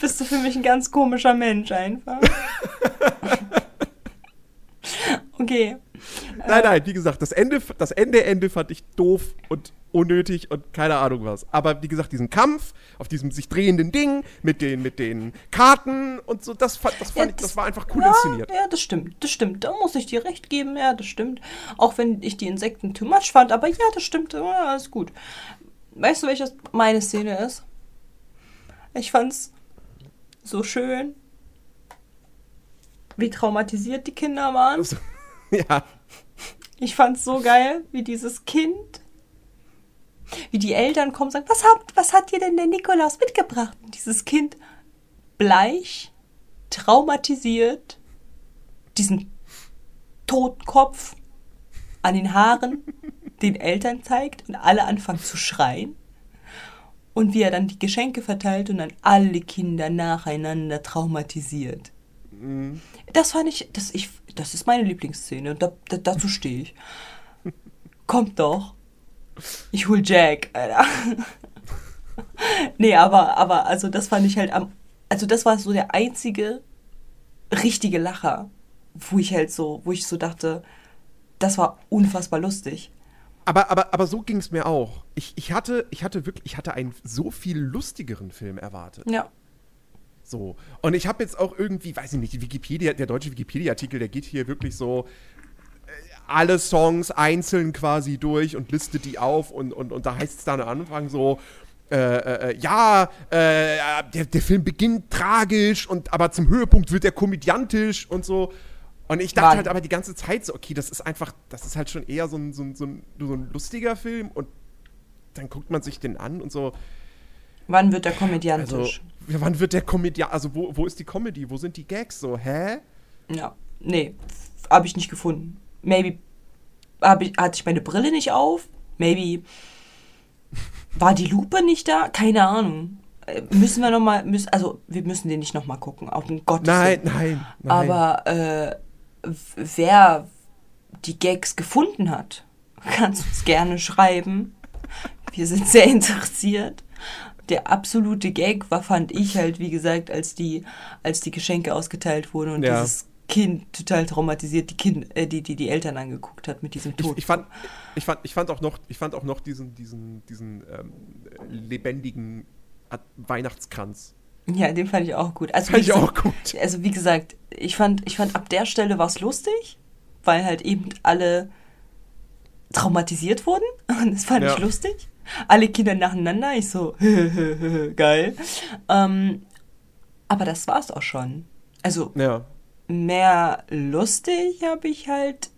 [SPEAKER 1] Bist du für mich ein ganz komischer Mensch einfach. (laughs) Okay.
[SPEAKER 2] Nein, nein, wie gesagt, das Ende, das Ende, Ende fand ich doof und unnötig und keine Ahnung was. Aber wie gesagt, diesen Kampf auf diesem sich drehenden Ding mit den, mit den Karten und so, das, fand, das, fand
[SPEAKER 1] Ja,
[SPEAKER 2] ich, das war einfach cool
[SPEAKER 1] ja,
[SPEAKER 2] inszeniert.
[SPEAKER 1] Ja, das stimmt, das stimmt. Da muss ich dir recht geben, ja, das stimmt. Auch wenn ich die Insekten too much fand, aber ja, das stimmt, ja, alles gut. Weißt du, welches meine Szene ist? Ich fand's so schön, wie traumatisiert die Kinder waren.
[SPEAKER 2] Also, (laughs) Ja.
[SPEAKER 1] Ich fand's so geil, wie dieses Kind, wie die Eltern kommen und sagen, was habt, was hat dir denn der Nikolaus mitgebracht? Und dieses Kind bleich, traumatisiert, diesen Totenkopf an den Haaren (laughs) den Eltern zeigt und alle anfangen zu schreien. Und wie er dann die Geschenke verteilt und dann alle Kinder nacheinander traumatisiert. Das fand ich, das, ich, das ist meine Lieblingsszene und da, da, dazu stehe ich. Kommt doch. Ich hol Jack, Alter. nee, aber, aber, also das fand ich halt am, also das war so der einzige richtige Lacher, wo ich halt so, wo ich so dachte, das war unfassbar lustig.
[SPEAKER 2] Aber, aber, aber so ging es mir auch. Ich, ich, hatte, ich hatte wirklich, ich hatte einen so viel lustigeren Film erwartet.
[SPEAKER 1] Ja.
[SPEAKER 2] So. Und ich habe jetzt auch irgendwie, weiß ich nicht, Wikipedia, der deutsche Wikipedia-Artikel, der geht hier wirklich so äh, alle Songs einzeln quasi durch und listet die auf und, und, und da heißt es dann am Anfang so, äh, äh, ja, äh, der, der Film beginnt tragisch und aber zum Höhepunkt wird er komödiantisch und so. Und ich dachte
[SPEAKER 1] Mann.
[SPEAKER 2] halt aber die ganze Zeit so, okay, das ist einfach, das ist halt schon eher so ein, so ein, so ein, so ein lustiger Film und dann guckt man sich den an und so,
[SPEAKER 1] Wann wird der
[SPEAKER 2] also,
[SPEAKER 1] komödiantisch?
[SPEAKER 2] ja, wann wird der Comedy, also wo, wo ist die Comedy, wo sind die Gags so, hä?
[SPEAKER 1] ja. Nee, habe ich nicht gefunden. Maybe hab ich, hatte ich meine Brille nicht auf. Maybe war die Lupe nicht da. Keine Ahnung. Äh, Müssen wir noch mal, müssen, also wir müssen den nicht noch mal gucken. Auf den Gottes
[SPEAKER 2] Nein, nein, nein.
[SPEAKER 1] Aber äh, wer die Gags gefunden hat, (laughs) kann es uns gerne schreiben. Wir sind sehr interessiert. Der absolute Gag war, fand ich halt, wie gesagt, als die, als die Geschenke ausgeteilt wurden und
[SPEAKER 2] Ja.
[SPEAKER 1] dieses Kind total traumatisiert die, kind, äh, die, die, die Eltern angeguckt hat mit diesem
[SPEAKER 2] ich,
[SPEAKER 1] Tod.
[SPEAKER 2] ich, fand, ich, fand, ich fand auch noch, ich fand auch noch diesen, diesen, diesen ähm, lebendigen Weihnachtskranz.
[SPEAKER 1] ja, den fand ich auch gut. Also,
[SPEAKER 2] Fand
[SPEAKER 1] wie
[SPEAKER 2] ich auch
[SPEAKER 1] gesagt-
[SPEAKER 2] gut.
[SPEAKER 1] Also wie gesagt, ich fand, ich fand ab der Stelle war es lustig, weil halt eben alle traumatisiert wurden. (laughs) Und das fand
[SPEAKER 2] Ja.
[SPEAKER 1] ich lustig. Alle Kinder nacheinander. Ich so, (laughs) geil. Ähm, aber das war's auch schon. Also
[SPEAKER 2] Ja.
[SPEAKER 1] mehr lustig habe ich halt.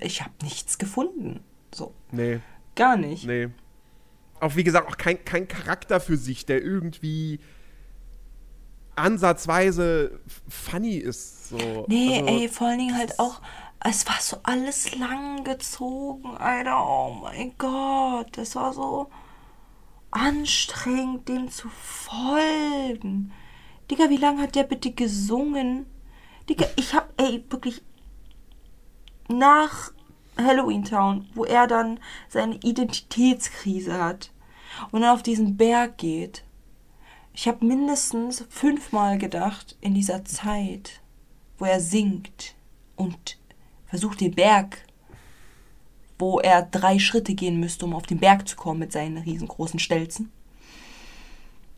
[SPEAKER 1] Ich habe nichts gefunden. So,
[SPEAKER 2] Nee,
[SPEAKER 1] gar nicht.
[SPEAKER 2] nee. Auch wie gesagt, auch kein, kein Charakter für sich, der irgendwie ansatzweise funny ist. So.
[SPEAKER 1] Nee,
[SPEAKER 2] Also,
[SPEAKER 1] ey, vor allen Dingen halt auch, es war so alles lang gezogen, Alter. Oh mein Gott, das war so anstrengend, dem zu folgen. Digga, wie lange hat der bitte gesungen? Digga, ich hab, ey, wirklich nach Halloween Town, wo er dann seine Identitätskrise hat und dann auf diesen Berg geht. Ich habe mindestens fünfmal gedacht in dieser Zeit, wo er singt und versucht den Berg, wo er drei Schritte gehen müsste, um auf den Berg zu kommen mit seinen riesengroßen Stelzen.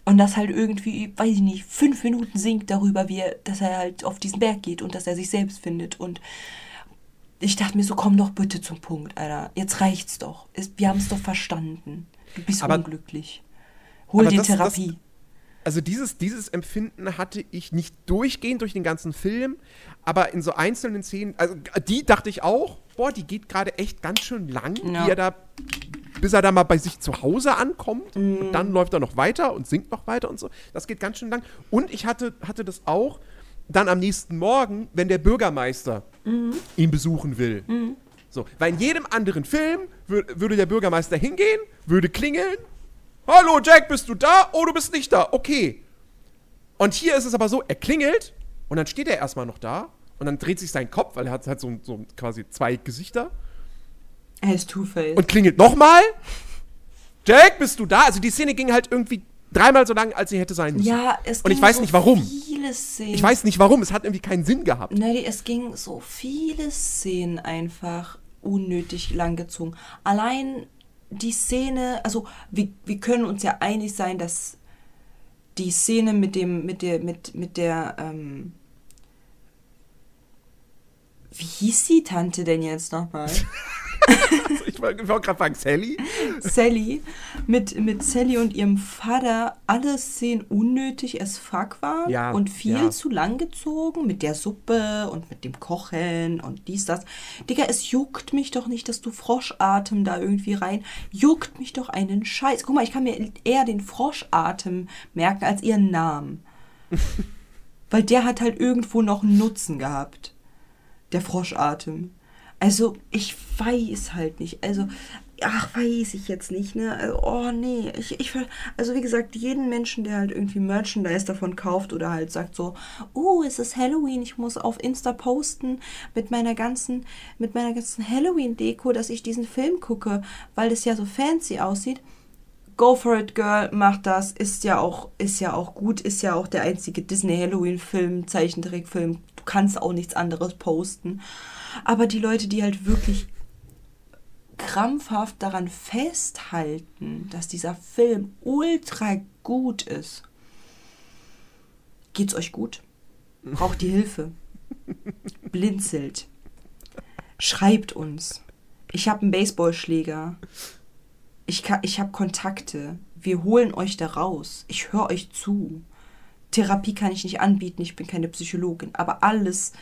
[SPEAKER 1] Und das halt irgendwie, weiß ich nicht, fünf Minuten singt darüber, wie er, dass er halt auf diesen Berg geht und dass er sich selbst findet. Und ich dachte mir so, komm doch bitte zum Punkt, Alter. Jetzt reicht's doch. Wir haben es doch verstanden. Du bist
[SPEAKER 2] Aber-
[SPEAKER 1] unglücklich. Hol dir Therapie.
[SPEAKER 2] Also dieses, dieses Empfinden hatte ich nicht durchgehend durch den ganzen Film, aber in so einzelnen Szenen, also die dachte ich auch, boah, die geht gerade echt ganz schön lang,
[SPEAKER 1] Ja.
[SPEAKER 2] er da, bis er da mal bei sich zu Hause ankommt
[SPEAKER 1] Mhm.
[SPEAKER 2] und dann läuft er noch weiter und singt noch weiter und so. Das geht ganz schön lang. Und ich hatte, hatte das auch dann am nächsten Morgen, wenn der Bürgermeister
[SPEAKER 1] Mhm.
[SPEAKER 2] ihn besuchen will. So, weil in jedem anderen Film wür würde der Bürgermeister hingehen, würde klingeln. Hallo Jack, bist du da? Oh, du bist nicht da. Okay. Und hier ist es aber so, er klingelt und dann steht er erstmal noch da und dann dreht sich sein Kopf, weil er hat halt so, so quasi zwei Gesichter
[SPEAKER 1] Er ist Two-Face.
[SPEAKER 2] und klingelt nochmal. Jack, bist du da? Also die Szene ging halt irgendwie dreimal so lang, als sie hätte sein müssen.
[SPEAKER 1] Ja, es
[SPEAKER 2] Und ich
[SPEAKER 1] ging
[SPEAKER 2] weiß
[SPEAKER 1] so
[SPEAKER 2] nicht warum.
[SPEAKER 1] Viele Szenen.
[SPEAKER 2] Ich weiß nicht warum, es hat irgendwie keinen Sinn gehabt.
[SPEAKER 1] Nelly, es ging so viele Szenen einfach unnötig langgezogen. Allein die Szene, also wir, wir können uns ja einig sein, dass die Szene mit dem, mit der, mit, mit der, ähm, wie hieß die Tante denn jetzt nochmal? (laughs)
[SPEAKER 2] Also (laughs) ich wollte gerade sagen, Sally?
[SPEAKER 1] Sally, mit, mit Sally und ihrem Vater alle Szenen unnötig as fuck waren
[SPEAKER 2] Ja,
[SPEAKER 1] und viel
[SPEAKER 2] ja.
[SPEAKER 1] zu lang gezogen mit der Suppe und mit dem Kochen und dies, das. Digga, es juckt mich doch nicht, dass du Froschatem da irgendwie rein. Juckt mich doch einen Scheiß. Guck mal, ich kann mir eher den Froschatem merken als ihren Namen. (laughs) Weil der hat halt irgendwo noch einen Nutzen gehabt. Der Froschatem. Also, ich weiß halt nicht. Also, ach, weiß ich jetzt nicht, ne? Also, oh, nee. Ich, ich, also, wie gesagt, jeden Menschen, der halt irgendwie Merchandise davon kauft oder halt sagt so, oh, es ist Halloween, ich muss auf Insta posten mit meiner ganzen, mit meiner ganzen Halloween-Deko, dass ich diesen Film gucke, weil das ja so fancy aussieht. Go for it, Girl, mach das. Ist ja auch, ist ja auch gut, ist ja auch der einzige Disney-Halloween-Film, Zeichentrickfilm. Du kannst auch nichts anderes posten. Aber die Leute, die halt wirklich krampfhaft daran festhalten, dass dieser Film ultra gut ist. Geht's euch gut? Braucht ihr Hilfe? Blinzelt. Schreibt uns. Ich habe einen Baseballschläger. Ich, ka- ich habe Kontakte. Wir holen euch da raus. Ich höre euch zu. Therapie kann ich nicht anbieten, ich bin keine Psychologin. Aber alles,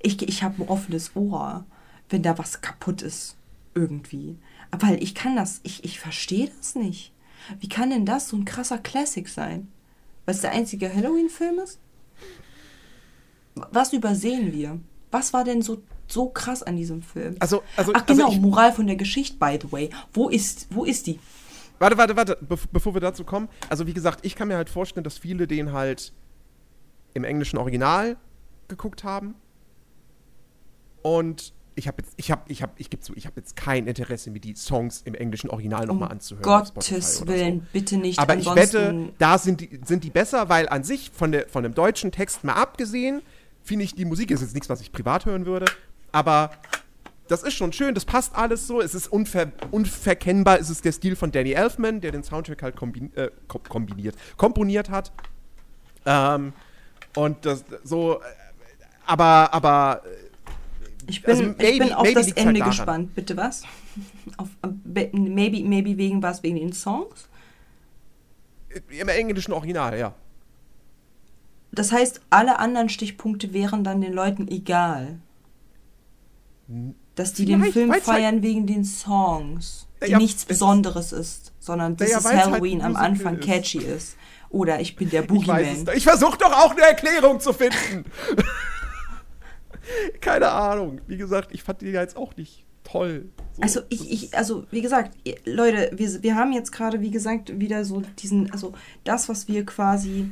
[SPEAKER 1] ich, ich habe ein offenes Ohr, wenn da was kaputt ist. Irgendwie. Weil ich kann das, ich, ich verstehe das nicht. Wie kann denn das so ein krasser Classic sein? Weil es der einzige Halloween-Film ist? Was übersehen wir? Was war denn so, so krass an diesem Film?
[SPEAKER 2] Also, also,
[SPEAKER 1] Ach genau,
[SPEAKER 2] also ich,
[SPEAKER 1] Moral von der Geschichte, by the way. Wo ist, wo ist die?
[SPEAKER 2] Warte, warte, warte, bev bevor wir dazu kommen. Also, wie gesagt, ich kann mir halt vorstellen, dass viele den halt im englischen Original geguckt haben. Und ich habe jetzt, ich habe, ich habe, ich gebe zu, ich habe jetzt kein Interesse, mir die Songs im englischen Original nochmal anzuhören. auf Spotify
[SPEAKER 1] Gottes Willen,
[SPEAKER 2] So.
[SPEAKER 1] bitte nicht.
[SPEAKER 2] Aber ich
[SPEAKER 1] Ansonsten-
[SPEAKER 2] wette, da sind die, sind die besser, weil an sich von, der, von dem deutschen Text mal abgesehen, finde ich, die Musik ist jetzt nichts, was ich privat hören würde. Aber das ist schon schön, das passt alles so. Es ist unver unverkennbar, es ist der Stil von Danny Elfman, der den Soundtrack halt kombin äh, kom kombiniert, komponiert hat. Ähm, und das so, äh, aber, aber
[SPEAKER 1] Ich bin,
[SPEAKER 2] Also
[SPEAKER 1] ich
[SPEAKER 2] maybe-
[SPEAKER 1] bin auf das
[SPEAKER 2] halt
[SPEAKER 1] Ende gespannt. Bitte was? auf, äh, be- maybe, maybe wegen was? Wegen den Songs?
[SPEAKER 2] äh, im englischen Original, ja.
[SPEAKER 1] Das heißt, alle anderen Stichpunkte wären dann den Leuten egal. Dass die den Film
[SPEAKER 2] halt-
[SPEAKER 1] feiern wegen den Songs, die
[SPEAKER 2] Ja,
[SPEAKER 1] nichts
[SPEAKER 2] es-
[SPEAKER 1] Besonderes ist, sondern
[SPEAKER 2] Ja, ja, halt
[SPEAKER 1] Halloween am
[SPEAKER 2] Musical
[SPEAKER 1] Anfang
[SPEAKER 2] ist.
[SPEAKER 1] catchy ist. Oder ich bin der
[SPEAKER 2] Ich
[SPEAKER 1] Boogeyman.
[SPEAKER 2] doch. Ich versuche doch auch eine Erklärung zu finden. (laughs) (laughs) Keine Ahnung. Wie gesagt, ich fand die jetzt auch nicht toll. So,
[SPEAKER 1] Also ich, ich, also wie gesagt, Leute, wir, wir haben jetzt gerade, wie gesagt, wieder so diesen, also das, was wir quasi,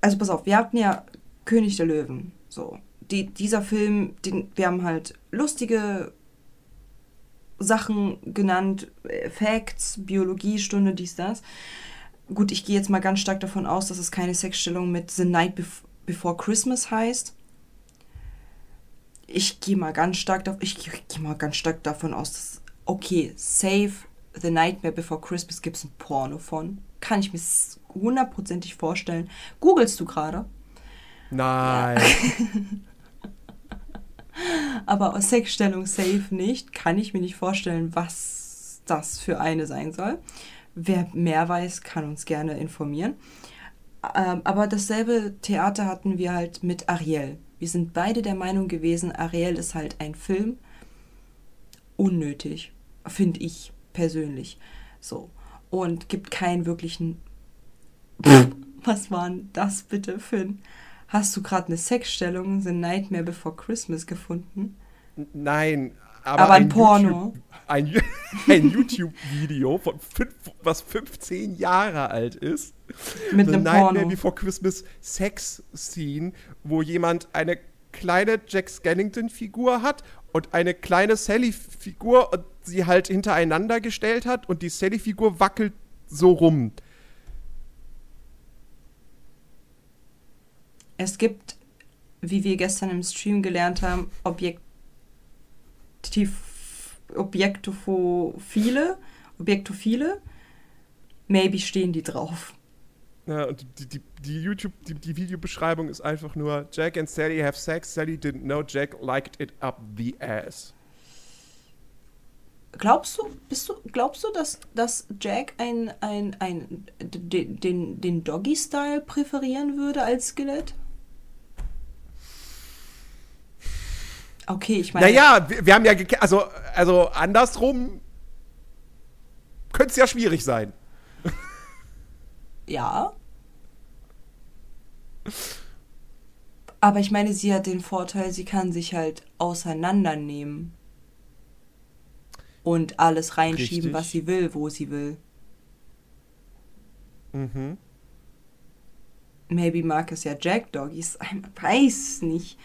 [SPEAKER 1] also pass auf, wir hatten ja König der Löwen, so. Die, dieser Film, den, wir haben halt lustige Sachen genannt, äh, Facts, Biologiestunde, dies, das. Gut, ich gehe jetzt mal ganz stark davon aus, dass es keine Sexstellung mit The Night Bef Before Christmas heißt. Ich gehe mal ganz stark davon, ich gehe mal ganz stark davon aus, dass okay, Save The Nightmare Before Christmas gibt es ein Porno von. Kann ich mir hundertprozentig vorstellen. Googlest du gerade?
[SPEAKER 2] Nein. (laughs)
[SPEAKER 1] Aber Sexstellung safe nicht. Kann ich mir nicht vorstellen, was das für eine sein soll. Wer mehr weiß, kann uns gerne informieren. Ähm, aber dasselbe Theater hatten wir halt mit Ariel. Wir sind beide der Meinung gewesen, Ariel ist halt ein Film. Unnötig, finde ich persönlich. So. Und gibt keinen wirklichen. (laughs) Was war denn das bitte für ein. Hast du gerade eine Sexstellung, The Nightmare Before Christmas gefunden?
[SPEAKER 2] Nein. Aber,
[SPEAKER 1] Aber ein Porno.
[SPEAKER 2] YouTube- Ein, (laughs) ein YouTube-Video, von fünf, was 15 Jahre alt ist.
[SPEAKER 1] Mit
[SPEAKER 2] The
[SPEAKER 1] einem
[SPEAKER 2] Nightmare
[SPEAKER 1] Porno.
[SPEAKER 2] Before Christmas Sex-Scene, wo jemand eine kleine Jack Skellington-Figur hat und eine kleine Sally-Figur und sie halt hintereinander gestellt hat und die Sally-Figur wackelt so rum.
[SPEAKER 1] Es gibt, wie wir gestern im Stream gelernt haben, Objektiv, Objektophile, Objektophile. Maybe stehen die drauf.
[SPEAKER 2] Ja, und die, die, die YouTube, die, die Videobeschreibung ist einfach nur Jack and Sally have sex. Sally didn't know Jack liked it up the ass.
[SPEAKER 1] Glaubst du, bist du, glaubst du, dass, dass Jack ein, ein, ein, den, den, Doggy-Style präferieren würde als Skelett? Okay, ich meine.
[SPEAKER 2] Naja, wir, wir haben ja, also, also andersrum könnte es ja schwierig sein.
[SPEAKER 1] Ja. Aber ich meine, sie hat den Vorteil, sie kann sich halt auseinandernehmen. Und alles reinschieben,
[SPEAKER 2] Richtig.
[SPEAKER 1] was sie will, wo sie will.
[SPEAKER 2] Mhm.
[SPEAKER 1] Maybe mag es ja Jack Doggies. (laughs) Ich weiß nicht.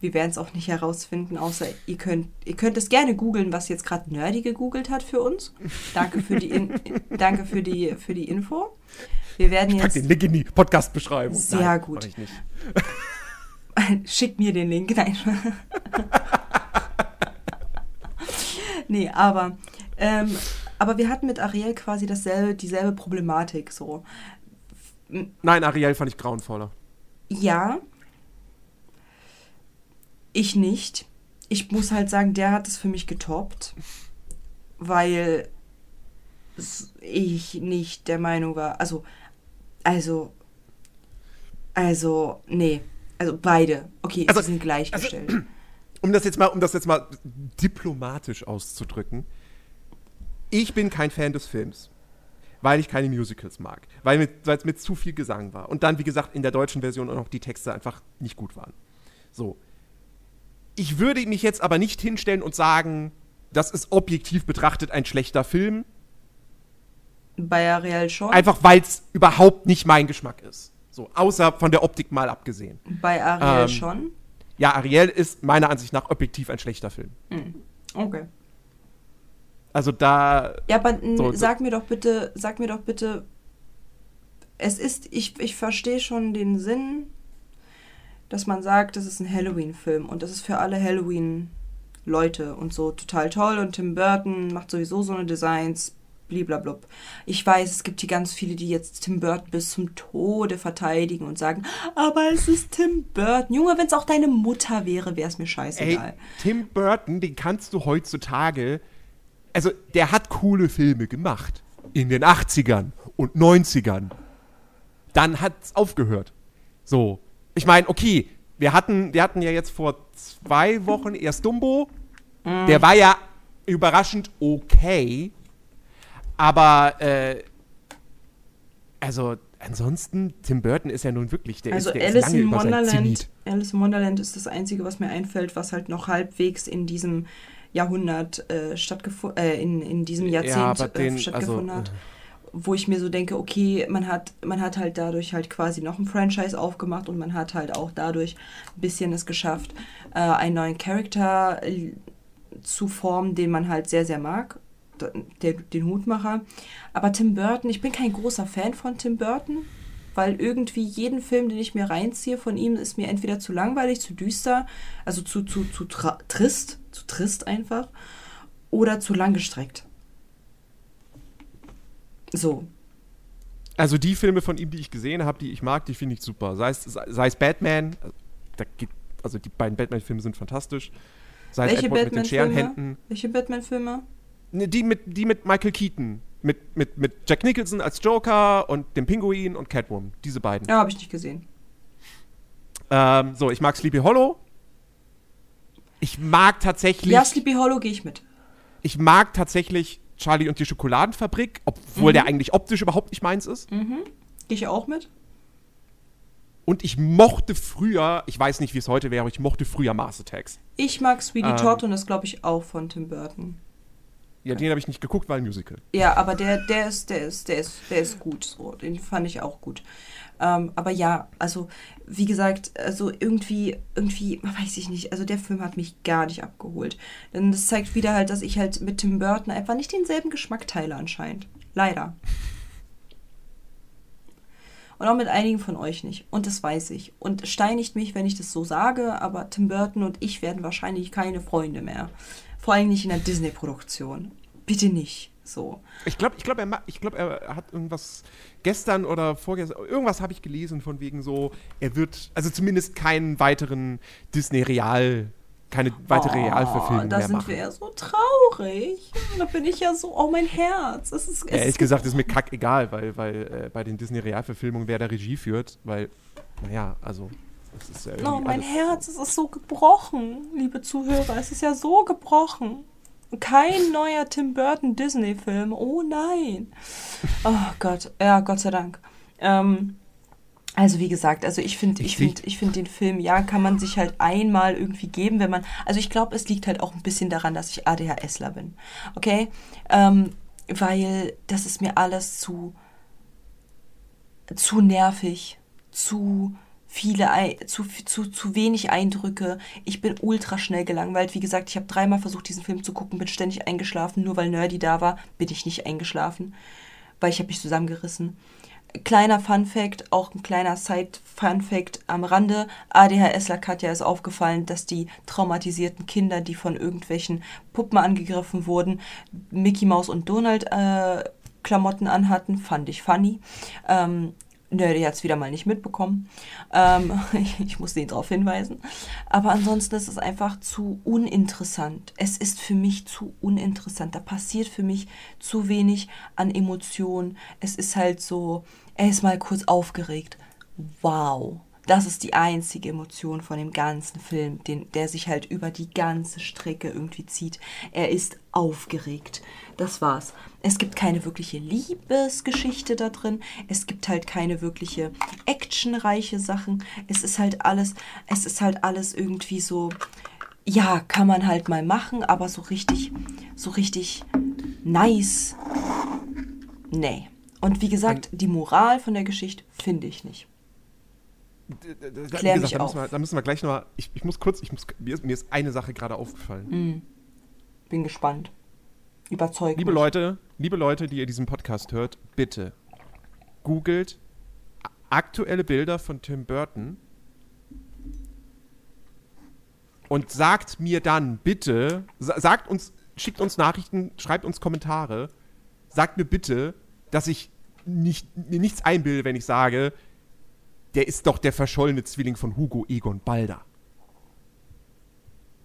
[SPEAKER 1] Wir werden es auch nicht herausfinden, außer ihr könnt, ihr könnt es gerne googeln, was jetzt gerade Nerdy gegoogelt hat für uns. Danke für die, in, (laughs) danke für die, für die Info. Wir werden
[SPEAKER 2] Pack
[SPEAKER 1] jetzt.
[SPEAKER 2] den Link in die Podcast-Beschreibung.
[SPEAKER 1] Sehr
[SPEAKER 2] Nein,
[SPEAKER 1] gut.
[SPEAKER 2] mach ich nicht. (laughs)
[SPEAKER 1] Schick mir den Link. Nein. (laughs) nee, aber, ähm, aber wir hatten mit Ariel quasi dasselbe, dieselbe Problematik. So.
[SPEAKER 2] Nein, Ariel fand ich grauenvoller.
[SPEAKER 1] Ja. Ich nicht. Ich muss halt sagen, der hat es für mich getoppt. Weil ich nicht der Meinung war. Also, also, also, nee. Also beide. Okay,
[SPEAKER 2] Also-
[SPEAKER 1] sie sind gleichgestellt. (clears throat)
[SPEAKER 2] Um das jetzt mal, um das jetzt mal diplomatisch auszudrücken. Ich bin kein Fan des Films. Weil ich keine Musicals mag. Weil es mit zu viel Gesang war. Und dann, wie gesagt, in der deutschen Version auch noch die Texte einfach nicht gut waren. So. Ich würde mich jetzt aber nicht hinstellen und sagen, das ist objektiv betrachtet ein schlechter Film.
[SPEAKER 1] Bei Ariel schon.
[SPEAKER 2] Einfach weil es überhaupt nicht mein Geschmack ist. So, außer von der Optik mal abgesehen.
[SPEAKER 1] Bei Ariel
[SPEAKER 2] Ähm,
[SPEAKER 1] schon.
[SPEAKER 2] Ja, Ariel ist meiner Ansicht nach objektiv ein schlechter Film.
[SPEAKER 1] Okay.
[SPEAKER 2] Also da.
[SPEAKER 1] Ja, aber
[SPEAKER 2] so.
[SPEAKER 1] sag mir doch bitte, sag mir doch bitte, es ist, ich, ich verstehe schon den Sinn, dass man sagt, das ist ein Halloween-Film und das ist für alle Halloween-Leute und so total toll und Tim Burton macht sowieso so eine Designs, bliblablub. Ich weiß, es gibt hier ganz viele, die jetzt Tim Burton bis zum Tode verteidigen und sagen, aber es ist Tim Burton. Junge, wenn es auch deine Mutter wäre, wäre es mir
[SPEAKER 2] Ey,
[SPEAKER 1] scheißegal.
[SPEAKER 2] Tim Burton, den kannst du heutzutage. Also, der hat coole Filme gemacht. In den 80ern und 90ern. Dann hat's aufgehört. So. Ich meine, okay, wir hatten, wir hatten ja jetzt vor zwei Wochen erst Dumbo. Der war ja überraschend okay. Aber, äh, also, ansonsten, Tim Burton ist ja nun wirklich, der
[SPEAKER 1] Also
[SPEAKER 2] ist, der
[SPEAKER 1] Alice
[SPEAKER 2] ist lange
[SPEAKER 1] in Wonderland. Alice in Wonderland ist das Einzige, was mir einfällt, was halt noch halbwegs in diesem Jahrhundert äh, stattgefunden, äh, in, in diesem Jahrzehnt
[SPEAKER 2] den-
[SPEAKER 1] äh, stattgefunden
[SPEAKER 2] also,
[SPEAKER 1] hat. Wo ich mir so denke, okay, man hat, man hat halt dadurch halt quasi noch ein Franchise aufgemacht und man hat halt auch dadurch ein bisschen es geschafft, äh, einen neuen Charakter äh, zu formen, den man halt sehr, sehr mag. Der, den Hutmacher. Aber Tim Burton, ich bin kein großer Fan von Tim Burton, weil irgendwie jeden Film, den ich mir reinziehe von ihm, ist mir entweder zu langweilig, zu düster, also zu, zu, zu trist, zu trist einfach, oder zu langgestreckt. So.
[SPEAKER 2] Also die Filme von ihm, die ich gesehen habe, die ich mag, die finde ich super. Sei es, sei es Batman, geht, also die beiden Batman-Filme sind fantastisch. Sei es
[SPEAKER 1] Welche
[SPEAKER 2] Edward mit den? Scherenhänden.
[SPEAKER 1] Welche Batman-Filme?
[SPEAKER 2] Ne, Die mit, die mit Michael Keaton. Mit, mit, mit Jack Nicholson als Joker und dem Pinguin und Catwoman. Diese beiden.
[SPEAKER 1] Ja, habe ich nicht gesehen.
[SPEAKER 2] Ähm, so, ich mag Sleepy Hollow. Ich mag tatsächlich.
[SPEAKER 1] Ja, Sleepy Hollow gehe ich mit.
[SPEAKER 2] Ich mag tatsächlich Charlie und die Schokoladenfabrik, obwohl der eigentlich optisch überhaupt nicht meins ist.
[SPEAKER 1] Gehe ich auch mit?
[SPEAKER 2] Und ich mochte früher, ich weiß nicht, wie es heute wäre, aber ich mochte früher Mars Attacks.
[SPEAKER 1] Ich mag Sweetie
[SPEAKER 2] Ähm.
[SPEAKER 1] Todd und das glaube ich auch von Tim Burton.
[SPEAKER 2] Ja, den habe ich nicht geguckt, weil ein Musical.
[SPEAKER 1] Ja, aber der, der ist, der ist, der ist, der ist gut. So, den fand ich auch gut. Ähm, aber ja, also wie gesagt, also irgendwie, irgendwie, weiß ich nicht, also der Film hat mich gar nicht abgeholt. Denn das zeigt wieder halt, dass ich halt mit Tim Burton einfach nicht denselben Geschmack teile anscheinend. Leider. Und auch mit einigen von euch nicht. Und das weiß ich. Und steinigt mich, wenn ich das so sage, aber Tim Burton und ich werden wahrscheinlich keine Freunde mehr. Vor allem nicht in der Disney-Produktion. Bitte nicht. So.
[SPEAKER 2] Ich glaube, ich glaub, er, ich glaub, er hat irgendwas gestern oder vorgestern, irgendwas habe ich gelesen von wegen so, er wird, also zumindest keinen weiteren Disney-Real keine weitere Realverfilmung
[SPEAKER 1] Oh, da
[SPEAKER 2] mehr
[SPEAKER 1] sind
[SPEAKER 2] machen.
[SPEAKER 1] wir ja so traurig. Da bin ich ja so, oh mein Herz. Es ist, es
[SPEAKER 2] Ja, ehrlich gesagt ist mir kackegal, weil, weil äh, bei den Disney-Realverfilmungen wer da Regie führt, weil, naja, also, das ist ja
[SPEAKER 1] Oh, mein Herz, es ist so gebrochen, liebe Zuhörer. Es ist ja so gebrochen. Kein neuer Tim Burton Disney-Film. Oh nein. Oh Gott. Ja, Gott sei Dank. Ähm, also wie gesagt, also ich finde, ich
[SPEAKER 2] Ich
[SPEAKER 1] finde, ich finde den Film, ja, kann man sich halt einmal irgendwie geben, wenn man. Also ich glaube, es liegt halt auch ein bisschen daran, dass ich ADHSler bin. Okay? Ähm, weil das ist mir alles zu zu nervig, zu viele, zu, zu, zu wenig Eindrücke. Ich bin ultra schnell gelangweilt. Wie gesagt, ich habe dreimal versucht, diesen Film zu gucken, bin ständig eingeschlafen. Nur weil Nerdy da war, bin ich nicht eingeschlafen, weil ich habe mich zusammengerissen. Kleiner Fun Fact, auch ein kleiner Side-Fun Fact am Rande. ADHSler Katja ist aufgefallen, dass die traumatisierten Kinder, die von irgendwelchen Puppen angegriffen wurden, Mickey Mouse und Donald äh, Klamotten anhatten. Fand ich funny. Ähm, Nerdy hat es wieder mal nicht mitbekommen. Ähm, (laughs) ich musste ihn darauf hinweisen. Aber ansonsten ist es einfach zu uninteressant. Es ist für mich zu uninteressant. Da passiert für mich zu wenig an Emotionen. Es ist halt so, er ist mal kurz aufgeregt. Wow. Das ist die einzige Emotion von dem ganzen Film, den, der sich halt über die ganze Strecke irgendwie zieht. Er ist aufgeregt. Das war's. Es gibt keine wirkliche Liebesgeschichte da drin. Es gibt halt keine wirkliche actionreiche Sachen. Es ist halt alles, es ist halt alles irgendwie so, ja, kann man halt mal machen, aber so richtig, so richtig nice. Nee. Und wie gesagt, die Moral von der Geschichte finde ich nicht.
[SPEAKER 2] Da-
[SPEAKER 1] Klär
[SPEAKER 2] wie
[SPEAKER 1] mich
[SPEAKER 2] gesagt, da,
[SPEAKER 1] auf.
[SPEAKER 2] müssen wir, da müssen wir gleich noch. Ich, ich muss kurz, ich muss, mir, ist, mir ist eine Sache gerade aufgefallen.
[SPEAKER 1] Bin gespannt. Überzeugt
[SPEAKER 2] Liebe. Leute, liebe Leute, die ihr diesen Podcast hört, bitte googelt aktuelle Bilder von Tim Burton und sagt mir dann bitte, sa- sagt uns, schickt uns Nachrichten, schreibt uns Kommentare, sagt mir bitte, dass ich nicht, mir nichts einbilde, wenn ich sage, der ist doch der verschollene Zwilling von Hugo Egon Balder.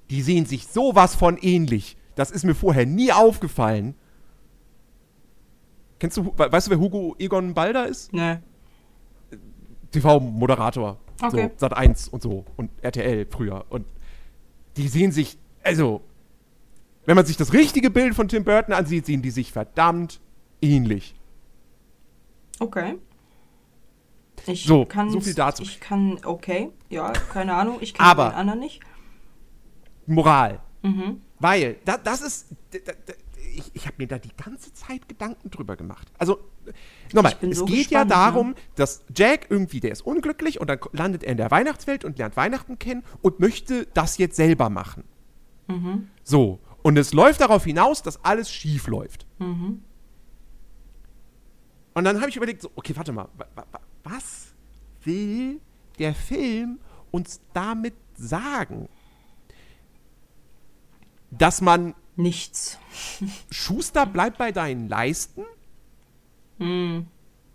[SPEAKER 2] Die sehen sich sowas von ähnlich. Das ist mir vorher nie aufgefallen. Kennst du, we- weißt du, wer Hugo Egon Balder ist?
[SPEAKER 1] Nee.
[SPEAKER 2] TV-Moderator.
[SPEAKER 1] Okay.
[SPEAKER 2] So, Sat 1 und so. Und RTL früher. Und die sehen sich, also, wenn man sich das richtige Bild von Tim Burton ansieht, sehen die sich verdammt ähnlich.
[SPEAKER 1] Okay. Ich
[SPEAKER 2] So,
[SPEAKER 1] kann,
[SPEAKER 2] so viel dazu.
[SPEAKER 1] Ich kann, okay, ja, keine Ahnung, ich kenne den anderen nicht.
[SPEAKER 2] Moral.
[SPEAKER 1] Mhm.
[SPEAKER 2] Weil, da, das ist. Da, da, ich ich habe mir da die ganze Zeit Gedanken drüber gemacht. Also, nochmal, es
[SPEAKER 1] so
[SPEAKER 2] geht ja
[SPEAKER 1] gespannt,
[SPEAKER 2] darum, dass Jack irgendwie, der ist unglücklich und dann landet er in der Weihnachtswelt und lernt Weihnachten kennen und möchte das jetzt selber machen.
[SPEAKER 1] Mhm.
[SPEAKER 2] So, und es läuft darauf hinaus, dass alles schief läuft.
[SPEAKER 1] Mhm.
[SPEAKER 2] Und dann habe ich überlegt, so, okay, warte mal, wa, wa, wa- was will der Film uns damit sagen? Dass man
[SPEAKER 1] Nichts.
[SPEAKER 2] Schuster, bleib bei deinen Leisten?
[SPEAKER 1] Hm.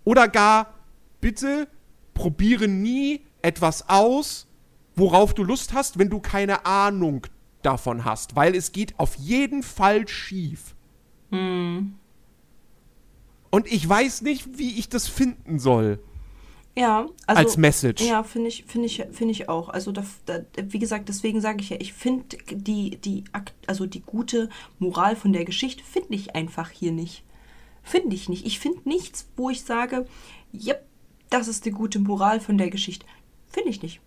[SPEAKER 2] Oder gar, bitte probiere nie etwas aus, worauf du Lust hast, wenn du keine Ahnung davon hast, weil es geht auf jeden Fall schief.
[SPEAKER 1] Hm.
[SPEAKER 2] Und ich weiß nicht, wie ich das finden soll
[SPEAKER 1] Ja, also.
[SPEAKER 2] als Message.
[SPEAKER 1] Ja, finde ich, finde ich, finde ich auch. Also da, da, wie gesagt, deswegen sage ich ja, ich finde die, die, also die gute Moral von der Geschichte finde ich einfach hier nicht. Finde ich nicht. Ich finde nichts, wo ich sage, yep, das ist die gute Moral von der Geschichte. Finde ich nicht.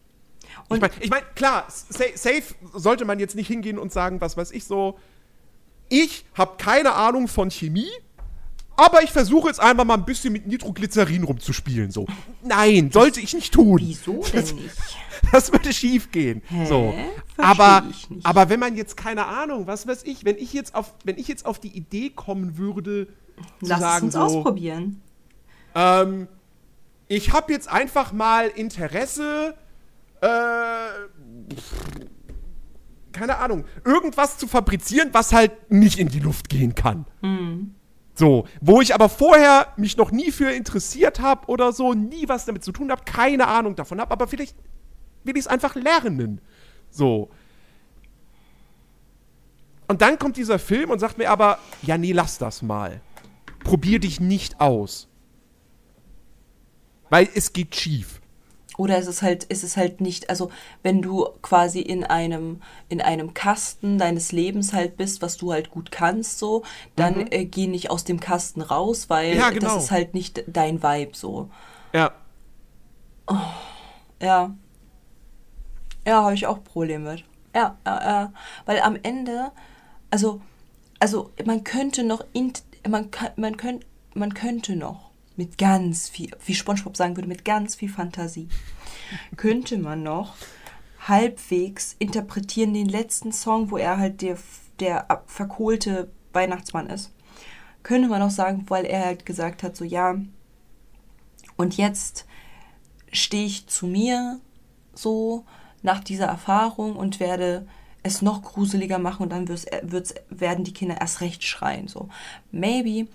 [SPEAKER 1] Und
[SPEAKER 2] Ich meine, ich mein, klar, sa safe sollte man jetzt nicht hingehen und sagen, was weiß ich so. Ich habe keine Ahnung von Chemie, aber ich versuche jetzt einfach mal ein bisschen mit Nitroglycerin rumzuspielen. So. Nein, sollte ich nicht tun.
[SPEAKER 1] wieso denn
[SPEAKER 2] Das, (laughs)
[SPEAKER 1] nicht?
[SPEAKER 2] das würde schief gehen.
[SPEAKER 1] Hä?
[SPEAKER 2] So.
[SPEAKER 1] Versteh
[SPEAKER 2] Aber, aber wenn man jetzt keine Ahnung, was weiß ich, wenn ich jetzt auf, wenn ich jetzt auf die Idee kommen würde, zu
[SPEAKER 1] Lass es
[SPEAKER 2] sagen
[SPEAKER 1] uns
[SPEAKER 2] so,
[SPEAKER 1] ausprobieren.
[SPEAKER 2] ähm, ich habe jetzt einfach mal Interesse, äh, keine Ahnung, irgendwas zu fabrizieren, was halt nicht in die Luft gehen kann. So, wo ich aber vorher mich noch nie für interessiert habe oder so, nie was damit zu tun habe, keine Ahnung davon habe, aber vielleicht will ich es einfach lernen. So. Und dann kommt dieser Film und sagt mir aber, ja, nee, lass das mal. Probier dich nicht aus. Weil es geht schief.
[SPEAKER 1] Oder es ist halt, es ist halt nicht, also wenn du quasi in einem, in einem Kasten deines Lebens halt bist, was du halt gut kannst, so, dann äh, geh nicht aus dem Kasten raus, weil
[SPEAKER 2] Mhm. Ja, genau.
[SPEAKER 1] das ist halt nicht dein Vibe so.
[SPEAKER 2] Ja.
[SPEAKER 1] Ja. Ja, habe ich auch Probleme mit. Ja, ja, ja. Weil am Ende, also, also man könnte noch, int, man, kann- man, könnt, man könnte noch mit ganz viel, wie Spongebob sagen würde, mit ganz viel Fantasie, könnte man noch halbwegs interpretieren den letzten Song, wo er halt der, der verkohlte Weihnachtsmann ist. Könnte man auch sagen, weil er halt gesagt hat, so ja, und jetzt stehe ich zu mir so nach dieser Erfahrung und werde es noch gruseliger machen und dann wird's, wird's, werden die Kinder erst recht schreien. So. Maybe,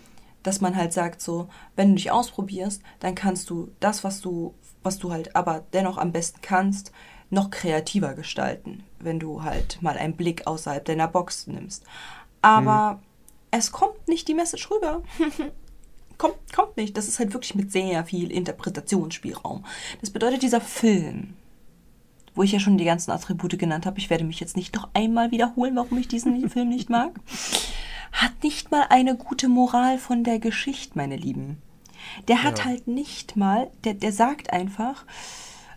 [SPEAKER 1] dass man halt sagt, so, wenn du dich ausprobierst, dann kannst du das, was du, was du halt aber dennoch am besten kannst, noch kreativer gestalten, wenn du halt mal einen Blick außerhalb deiner Box nimmst. Aber es kommt nicht die Message rüber. (laughs) kommt, kommt nicht. Das ist halt wirklich mit sehr viel Interpretationsspielraum. Das bedeutet, dieser Film, wo ich ja schon die ganzen Attribute genannt habe, ich werde mich jetzt nicht noch einmal wiederholen, warum ich diesen (laughs) Film nicht mag, hat nicht mal eine gute Moral von der Geschichte, meine Lieben. Der hat
[SPEAKER 2] Ja.
[SPEAKER 1] halt nicht mal, der, der sagt einfach,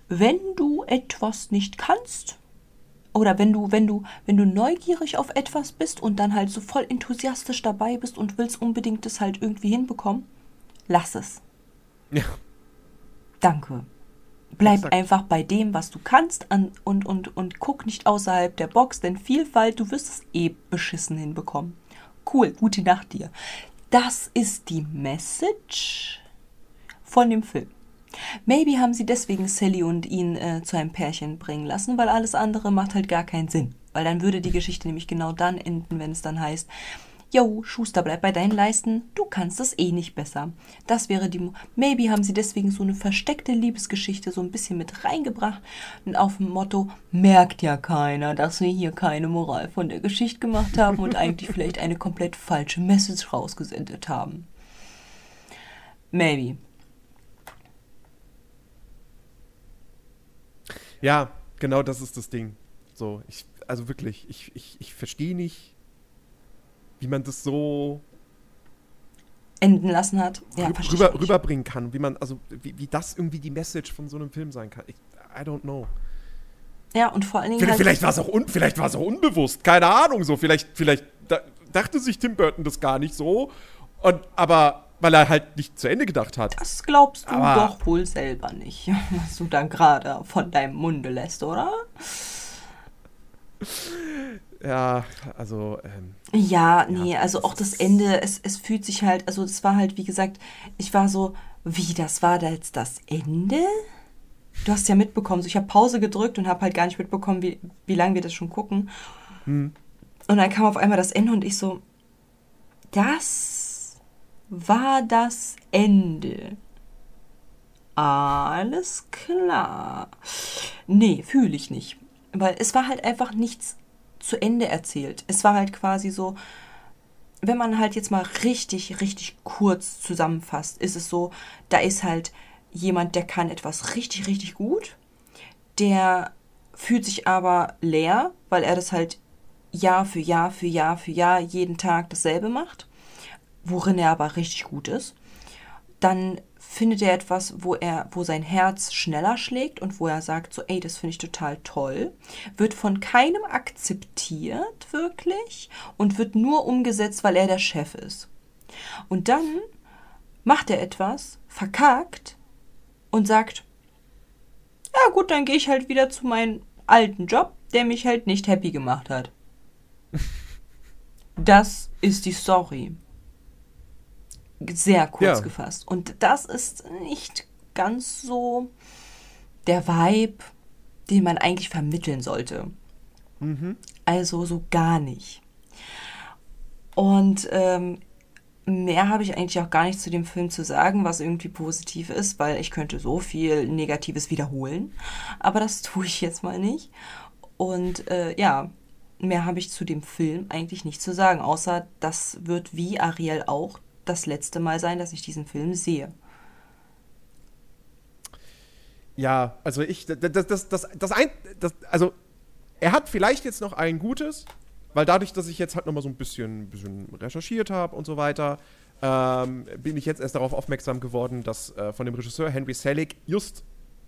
[SPEAKER 1] wenn du etwas nicht kannst, oder wenn du, wenn du, wenn du neugierig auf etwas bist und dann halt so voll enthusiastisch dabei bist und willst unbedingt das halt irgendwie hinbekommen, lass es.
[SPEAKER 2] Ja.
[SPEAKER 1] Danke. Bleib
[SPEAKER 2] Exakt.
[SPEAKER 1] einfach bei dem, was du kannst an, und, und, und guck nicht außerhalb der Box, denn Vielfalt, du wirst es eh beschissen hinbekommen. Cool, gute Nacht dir. Das ist die Message von dem Film. Maybe haben sie deswegen Sally und ihn äh, zu einem Pärchen bringen lassen, weil alles andere macht halt gar keinen Sinn. Weil dann würde die Geschichte nämlich genau dann enden, wenn es dann heißt, Jo, Schuster, bleib bei deinen Leisten, du kannst es eh nicht besser. Das wäre die. Mo Maybe haben sie deswegen so eine versteckte Liebesgeschichte so ein bisschen mit reingebracht und auf dem Motto, merkt ja keiner, dass wir hier keine Moral von der Geschichte gemacht haben und eigentlich vielleicht eine komplett falsche Message rausgesendet haben. Maybe.
[SPEAKER 2] Ja, genau das ist das Ding. So, ich, also wirklich, ich, ich, ich verstehe nicht, wie man das so
[SPEAKER 1] Enden lassen hat. Ja,
[SPEAKER 2] rüber, rüberbringen kann, wie man, also wie, wie das irgendwie die Message von so einem Film sein kann. Ich, I don't know.
[SPEAKER 1] Ja, und vor allen Dingen.
[SPEAKER 2] Vielleicht,
[SPEAKER 1] halt,
[SPEAKER 2] vielleicht war es auch, un, vielleicht auch unbewusst, keine Ahnung so. Vielleicht, vielleicht da, dachte sich Tim Burton das gar nicht so. Und, aber weil er halt nicht zu Ende gedacht hat.
[SPEAKER 1] Das glaubst du
[SPEAKER 2] Aber-
[SPEAKER 1] doch wohl selber nicht, (laughs) was du da gerade von deinem Munde lässt, oder?
[SPEAKER 2] Ja, also, ähm,
[SPEAKER 1] Ja, nee,
[SPEAKER 2] Ja,
[SPEAKER 1] also auch das Ende, es, es fühlt sich halt, also es war halt, wie gesagt, ich war so, wie, das war da jetzt das Ende? Du hast ja mitbekommen, so ich habe Pause gedrückt und habe halt gar nicht mitbekommen, wie, wie lange wir das schon gucken. Und dann kam auf einmal das Ende und ich so, das war das Ende. Alles klar. Nee, fühle ich nicht. Weil es war halt einfach nichts zu Ende erzählt. Es war halt quasi so, wenn man halt jetzt mal richtig, richtig kurz zusammenfasst, ist es so, da ist halt jemand, der kann etwas richtig, richtig gut, der fühlt sich aber leer, weil er das halt Jahr für Jahr für Jahr für Jahr jeden Tag dasselbe macht, worin er aber richtig gut ist. Dann findet er etwas, wo er, wo sein Herz schneller schlägt und wo er sagt so, ey, das finde ich total toll, wird von keinem akzeptiert wirklich und wird nur umgesetzt, weil er der Chef ist. Und dann macht er etwas, verkackt und sagt, ja gut, dann gehe ich halt wieder zu meinem alten Job, der mich halt nicht happy gemacht hat. (laughs) Das ist die Story. Sehr kurz
[SPEAKER 2] Ja.
[SPEAKER 1] gefasst. Und das ist nicht ganz so der Vibe, den man eigentlich vermitteln sollte. Also so gar nicht. Und ähm, mehr habe ich eigentlich auch gar nicht zu dem Film zu sagen, was irgendwie positiv ist, weil ich könnte so viel Negatives wiederholen. Aber das (laughs) tue ich jetzt mal nicht. Und äh, ja, mehr habe ich zu dem Film eigentlich nicht zu sagen, außer das wird wie Ariel auch das letzte Mal sein, dass ich diesen Film sehe.
[SPEAKER 2] Ja, also ich, das, das, das, das, ein, das, also er hat vielleicht jetzt noch ein gutes, weil dadurch, dass ich jetzt halt nochmal so ein bisschen, bisschen recherchiert habe und so weiter, ähm, bin ich jetzt erst darauf aufmerksam geworden, dass äh, von dem Regisseur Henry Selick just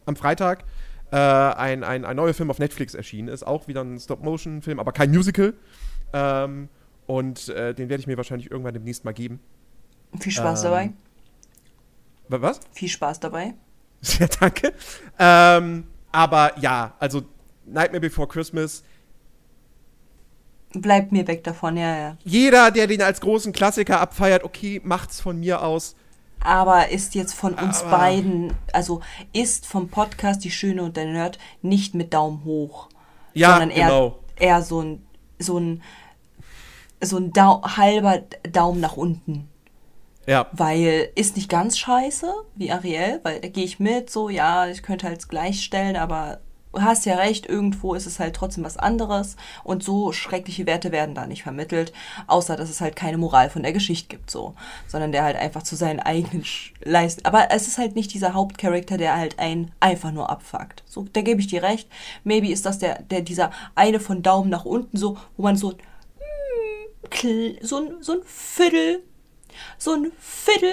[SPEAKER 2] am Freitag äh, ein, ein, ein neuer Film auf Netflix erschienen ist. Auch wieder ein Stop-Motion-Film, aber kein Musical. Ähm, und äh, den werde ich mir wahrscheinlich irgendwann demnächst mal geben.
[SPEAKER 1] Viel Spaß
[SPEAKER 2] Ähm,
[SPEAKER 1] dabei.
[SPEAKER 2] Wa- Was?
[SPEAKER 1] Viel Spaß dabei. (laughs)
[SPEAKER 2] Sehr danke. Ähm, aber ja, also Nightmare Before Christmas.
[SPEAKER 1] Bleibt mir weg davon, ja, ja.
[SPEAKER 2] Jeder, der den als großen Klassiker abfeiert, okay, macht's von mir aus.
[SPEAKER 1] Aber ist jetzt von uns
[SPEAKER 2] Aber-
[SPEAKER 1] beiden, also ist vom Podcast Die Schöne und der Nerd nicht mit Daumen hoch.
[SPEAKER 2] Ja,
[SPEAKER 1] sondern eher,
[SPEAKER 2] genau.
[SPEAKER 1] eher so ein, so ein, so ein Dau halber Daumen nach unten.
[SPEAKER 2] Ja.
[SPEAKER 1] Weil ist nicht ganz scheiße wie Ariel, weil da gehe ich mit, so ja, ich könnte halt gleichstellen, aber hast ja recht, irgendwo ist es halt trotzdem was anderes und so schreckliche Werte werden da nicht vermittelt, außer dass es halt keine Moral von der Geschichte gibt, so, sondern der halt einfach zu seinen eigenen Leisten. Aber es ist halt nicht dieser Hauptcharakter, der halt einen einfach nur abfuckt. So, da gebe ich dir recht. Maybe ist das der, der dieser eine von Daumen nach unten, so, wo man so, hm, so ein, so ein Viertel so ein Viertel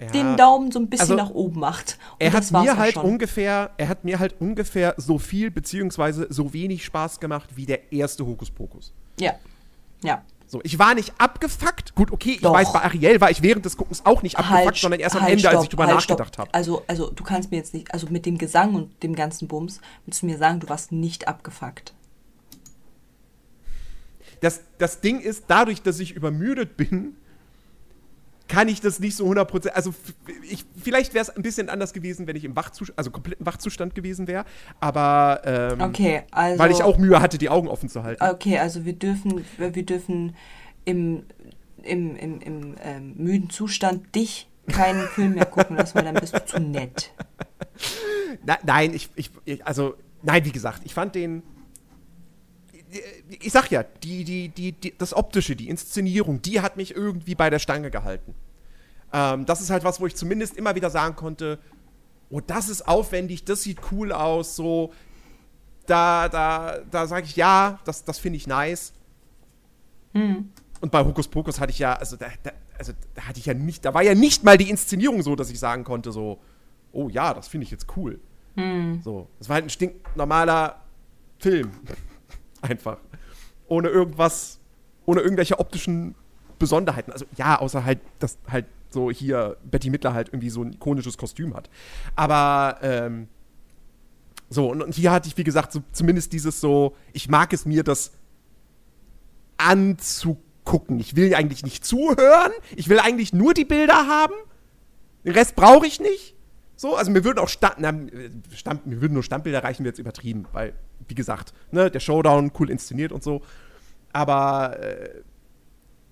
[SPEAKER 2] Ja.
[SPEAKER 1] den Daumen so ein bisschen
[SPEAKER 2] Also,
[SPEAKER 1] nach oben macht. Und
[SPEAKER 2] Er hat mir halt
[SPEAKER 1] schon.
[SPEAKER 2] ungefähr, er hat mir halt ungefähr so viel beziehungsweise so wenig Spaß gemacht wie der erste Hokuspokus.
[SPEAKER 1] Ja. Ja.
[SPEAKER 2] So, ich war nicht abgefuckt. Gut, okay, ich
[SPEAKER 1] Doch.
[SPEAKER 2] weiß, bei Ariel war ich während des Guckens auch nicht abgefuckt,
[SPEAKER 1] Halt,
[SPEAKER 2] sondern erst am
[SPEAKER 1] halt,
[SPEAKER 2] Ende, als
[SPEAKER 1] stopp,
[SPEAKER 2] ich drüber
[SPEAKER 1] halt,
[SPEAKER 2] nachgedacht habe.
[SPEAKER 1] Also, also du kannst mir jetzt nicht, also mit dem Gesang und dem ganzen Bums, willst du mir sagen, du warst nicht abgefuckt.
[SPEAKER 2] Das, das Ding ist, dadurch, dass ich übermüdet bin, kann ich das nicht so 100%. Also, ich, vielleicht wäre es ein bisschen anders gewesen, wenn ich im Wachzustand, also kompletten Wachzustand gewesen wäre. Aber, ähm,
[SPEAKER 1] Okay, also.
[SPEAKER 2] weil ich auch Mühe hatte, die Augen offen zu halten.
[SPEAKER 1] Okay, also wir dürfen, wir dürfen im, im, im, im ähm, müden Zustand dich keinen (laughs) Film mehr gucken lassen, weil dann bist du zu nett.
[SPEAKER 2] Na, nein, ich, ich, also, nein, wie gesagt, ich fand den. Ich sag ja, die, die, die, die, das Optische, die Inszenierung, die hat mich irgendwie bei der Stange gehalten. Ähm, das ist halt was, wo ich zumindest immer wieder sagen konnte, oh, das ist aufwendig, das sieht cool aus, so. Da, da, da sage ich ja, das, das finde ich nice. Und bei Hokus Pokus hatte ich ja, also da, da, also da hatte ich ja nicht, da war ja nicht mal die Inszenierung so, dass ich sagen konnte, so, oh ja, das finde ich jetzt cool. So, das war halt ein stinknormaler Film. Einfach. Ohne irgendwas, ohne irgendwelche optischen Besonderheiten. Also ja, außer halt, dass halt so hier Betty Midler halt irgendwie so ein ikonisches Kostüm hat. Aber, ähm, so, und, und hier hatte ich, wie gesagt, so zumindest dieses so, ich mag es mir, das anzugucken. Ich will eigentlich nicht zuhören. Ich will eigentlich nur die Bilder haben. Den Rest brauche ich nicht. So, also mir würden auch Stand, na, Stand, mir würden nur Standbilder reichen, wir jetzt übertrieben, weil, wie gesagt, ne, der Showdown cool inszeniert und so. Aber äh,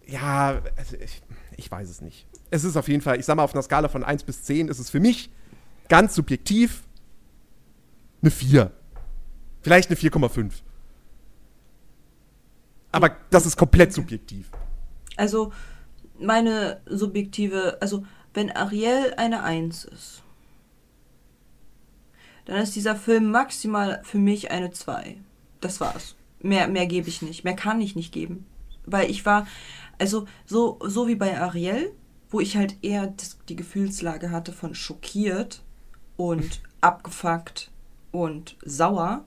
[SPEAKER 2] ja, also ich, ich weiß es nicht. Es ist auf jeden Fall, ich sag mal, auf einer Skala von 1 bis 10 ist es für mich ganz subjektiv eine 4. Vielleicht eine 4,5. Aber das ist komplett subjektiv.
[SPEAKER 1] Also, meine subjektive, also, wenn Ariel eine Eins ist, dann ist dieser Film maximal für mich eine 2. Das war's. Mehr, mehr gebe ich nicht. Mehr kann ich nicht geben. Weil ich war, also, so, so wie bei Ariel, wo ich halt eher das, die Gefühlslage hatte von schockiert und (laughs) abgefuckt und sauer,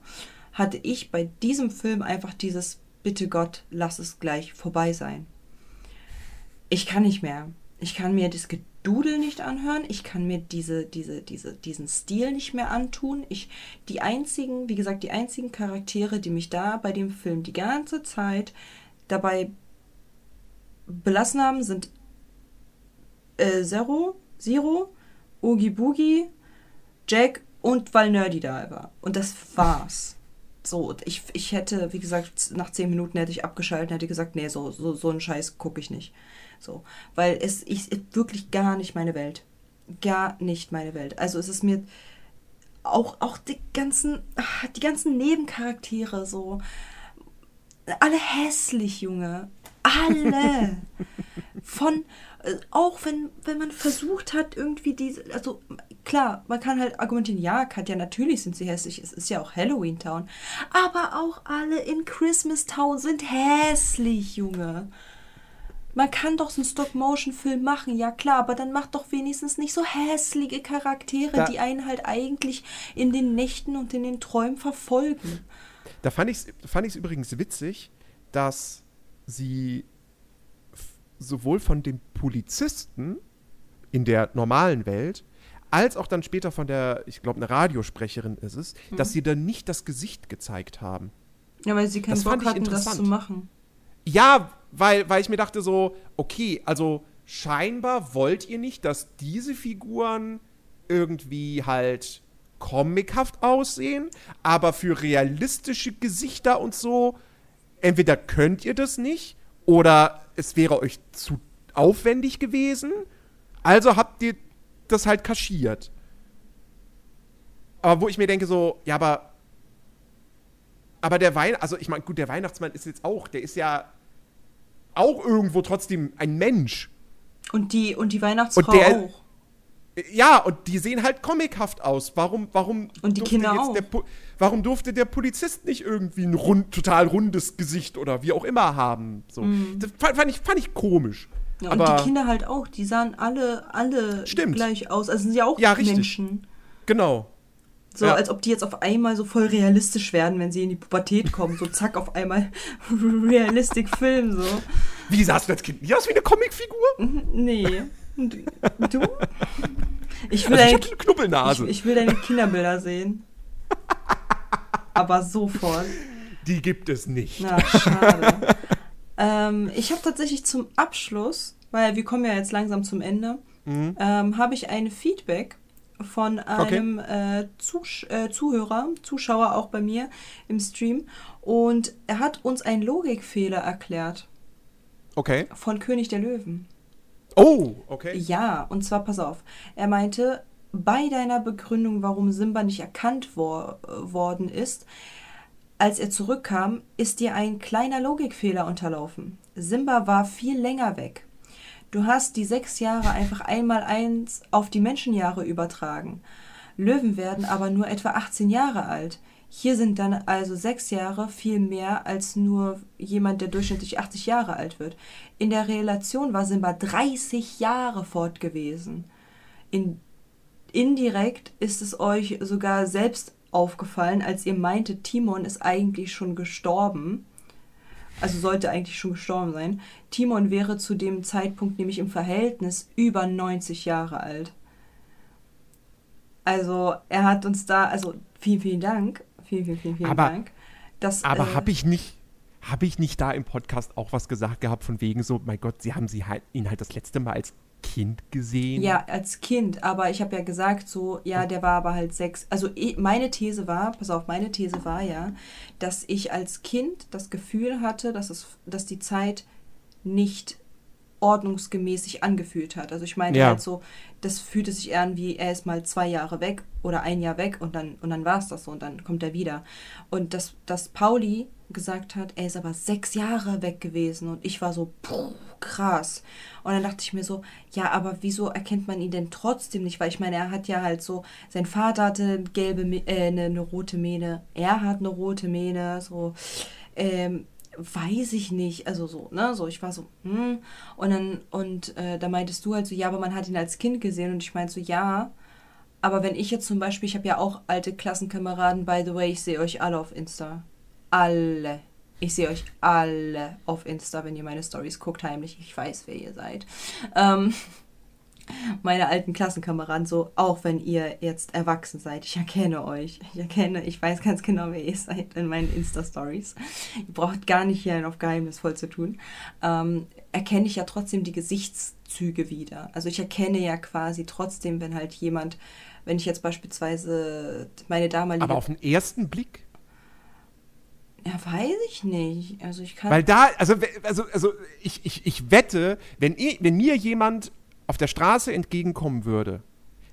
[SPEAKER 1] hatte ich bei diesem Film einfach dieses Bitte Gott, lass es gleich vorbei sein. Ich kann nicht mehr. Ich kann mir das Gedudel nicht anhören. Ich kann mir diese, diese, diese, diesen Stil nicht mehr antun. Ich, die einzigen, wie gesagt, die einzigen Charaktere, die mich da bei dem Film die ganze Zeit dabei belassen haben, sind äh, Zero, Zero, Oogie Boogie, Jack und weil Nerdy da war. Und das war's. So, ich, ich hätte, wie gesagt, nach zehn Minuten hätte ich abgeschaltet und hätte gesagt, nee, so, so, so einen Scheiß gucke ich nicht. So, weil es ich, ist wirklich gar nicht meine Welt. Gar nicht meine Welt. Also es ist mir auch, auch die ganzen, ah, die ganzen Nebencharaktere so. alle hässlich, Junge. Alle. (laughs) Von, äh, auch wenn, wenn man versucht hat, irgendwie diese, also klar, man kann halt argumentieren, ja, Katja, natürlich sind sie hässlich, es ist ja auch Halloween Town. Aber auch alle in Christmas Town sind hässlich, Junge. Man kann doch so einen Stop-Motion-Film machen, ja klar, aber dann macht doch wenigstens nicht so hässliche Charaktere,
[SPEAKER 2] Da-
[SPEAKER 1] die einen halt eigentlich in den Nächten und in den Träumen verfolgen.
[SPEAKER 2] Da fand ich es fand ich's übrigens witzig, dass sie sowohl von den Polizisten in der normalen Welt als auch dann später von der, ich glaube, eine Radiosprecherin ist es,
[SPEAKER 1] Mhm.
[SPEAKER 2] dass sie dann nicht das Gesicht gezeigt haben.
[SPEAKER 1] Ja, weil sie keinen
[SPEAKER 2] Das
[SPEAKER 1] Bock hatten, das zu machen.
[SPEAKER 2] Ja, weil, weil ich mir dachte so, okay, also scheinbar wollt ihr nicht, dass diese Figuren irgendwie halt comichaft aussehen, aber für realistische Gesichter und so, entweder könnt ihr das nicht oder es wäre euch zu aufwendig gewesen, also habt ihr das halt kaschiert. Aber wo ich mir denke so, ja, aber aber der Wein, also ich meine, gut, der Weihnachtsmann ist jetzt auch, der ist ja auch irgendwo trotzdem ein Mensch.
[SPEAKER 1] Und die, und die Weihnachtsfrau
[SPEAKER 2] Und der-
[SPEAKER 1] auch.
[SPEAKER 2] Ja, und die sehen halt comichaft aus. Warum, warum
[SPEAKER 1] Und die
[SPEAKER 2] durfte
[SPEAKER 1] Kinder
[SPEAKER 2] jetzt
[SPEAKER 1] auch.
[SPEAKER 2] Der, warum durfte der Polizist nicht irgendwie ein rund, total rundes Gesicht oder wie auch immer haben? So. Das fand, ich, fand ich komisch.
[SPEAKER 1] Ja, und
[SPEAKER 2] Aber
[SPEAKER 1] die Kinder halt auch, die sahen alle, alle
[SPEAKER 2] Stimmt.
[SPEAKER 1] gleich aus. Also sind ja auch
[SPEAKER 2] Ja, richtig.
[SPEAKER 1] Menschen.
[SPEAKER 2] genau.
[SPEAKER 1] So,
[SPEAKER 2] Ja.
[SPEAKER 1] als ob die jetzt auf einmal so voll realistisch werden, wenn sie in die Pubertät kommen. So zack, auf einmal (laughs) realistic Film, so.
[SPEAKER 2] Wie sahst du als Kind? Nie aus wie eine Comicfigur?
[SPEAKER 1] Nee. Und Du? Ich will,
[SPEAKER 2] Also ich
[SPEAKER 1] deine,
[SPEAKER 2] eine Knubbelnase.
[SPEAKER 1] ich, ich will deine Kinderbilder sehen. Aber sofort.
[SPEAKER 2] die gibt es nicht.
[SPEAKER 1] Na, schade. ähm, ich habe tatsächlich zum Abschluss, weil wir kommen ja jetzt langsam zum Ende,
[SPEAKER 2] Mhm.
[SPEAKER 1] ähm, habe ich eine Feedback von einem äh, Zusch äh, Zuhörer, Zuschauer auch bei mir im Stream. Und er hat uns einen Logikfehler erklärt
[SPEAKER 2] Okay.
[SPEAKER 1] von König der Löwen.
[SPEAKER 2] Oh, okay.
[SPEAKER 1] Ja, und zwar, pass auf. Er meinte, bei deiner Begründung, warum Simba nicht erkannt wor worden ist, als er zurückkam, ist dir ein kleiner Logikfehler unterlaufen. Simba war viel länger weg. Du hast die sechs Jahre einfach einmal eins auf die Menschenjahre übertragen. Löwen werden aber nur etwa 18 Jahre alt. Hier sind dann also sechs Jahre viel mehr als nur jemand, der durchschnittlich 80 Jahre alt wird. In der Relation war Simba 30 Jahre fort gewesen. In, indirekt ist es euch sogar selbst aufgefallen, als ihr meintet, Timon ist eigentlich schon gestorben. Also sollte eigentlich schon gestorben sein. Timon wäre zu dem Zeitpunkt nämlich im Verhältnis über 90 Jahre alt. Also er hat uns da, also vielen, vielen Dank. Vielen, vielen, vielen, vielen
[SPEAKER 2] Aber-
[SPEAKER 1] Dank. Das,
[SPEAKER 2] Aber
[SPEAKER 1] äh,
[SPEAKER 2] habe ich nicht, habe ich nicht da im Podcast auch was gesagt gehabt von wegen so, mein Gott, sie haben sie halt, ihn halt das letzte Mal als Kind gesehen?
[SPEAKER 1] Ja, als Kind, aber ich habe ja gesagt, so, ja, der war aber halt sechs. Also eh- meine These war, pass auf, meine These war ja, dass ich als Kind das Gefühl hatte, dass, es, dass die Zeit nicht ordnungsgemäß sich angefühlt hat. Also ich meine
[SPEAKER 2] Ja.
[SPEAKER 1] halt so, das fühlte sich eher an wie, er ist mal zwei Jahre weg oder ein Jahr weg und dann, und dann war es das so und dann kommt er wieder. Und dass, dass Pauli gesagt hat, er ist aber sechs Jahre weg gewesen und ich war so, puh, krass. Und dann dachte ich mir so, ja, aber wieso erkennt man ihn denn trotzdem nicht? Weil ich meine, er hat ja halt so, sein Vater hatte gelbe, äh, eine, eine rote Mähne, er hat eine rote Mähne, so, ähm, weiß ich nicht, also so, ne, so, ich war so, hm, und dann, und äh, da meintest du halt so, ja, aber man hat ihn als Kind gesehen und ich meinte so, ja, aber wenn ich jetzt zum Beispiel, ich habe ja auch alte Klassenkameraden, by the way, ich sehe euch alle auf Insta. Alle. Ich sehe euch alle auf Insta, wenn ihr meine Stories guckt, heimlich. Ich weiß, wer ihr seid. Ähm, (laughs) meine alten Klassenkameraden, so, auch wenn ihr jetzt erwachsen seid, ich erkenne euch. Ich erkenne, ich weiß ganz genau, wer ihr seid in meinen Insta-Stories. Ihr braucht gar nicht hier auf geheimnisvoll zu tun. Ähm, erkenne ich ja trotzdem die Gesichtszüge wieder. Also ich erkenne ja quasi trotzdem, wenn halt jemand, wenn ich jetzt beispielsweise meine damalige.
[SPEAKER 2] Aber auf den ersten Blick?
[SPEAKER 1] Ja, weiß ich nicht. Also ich kann.
[SPEAKER 2] Weil da, also, also, also ich, ich, ich wette, wenn, ich, wenn mir jemand auf der Straße entgegenkommen würde,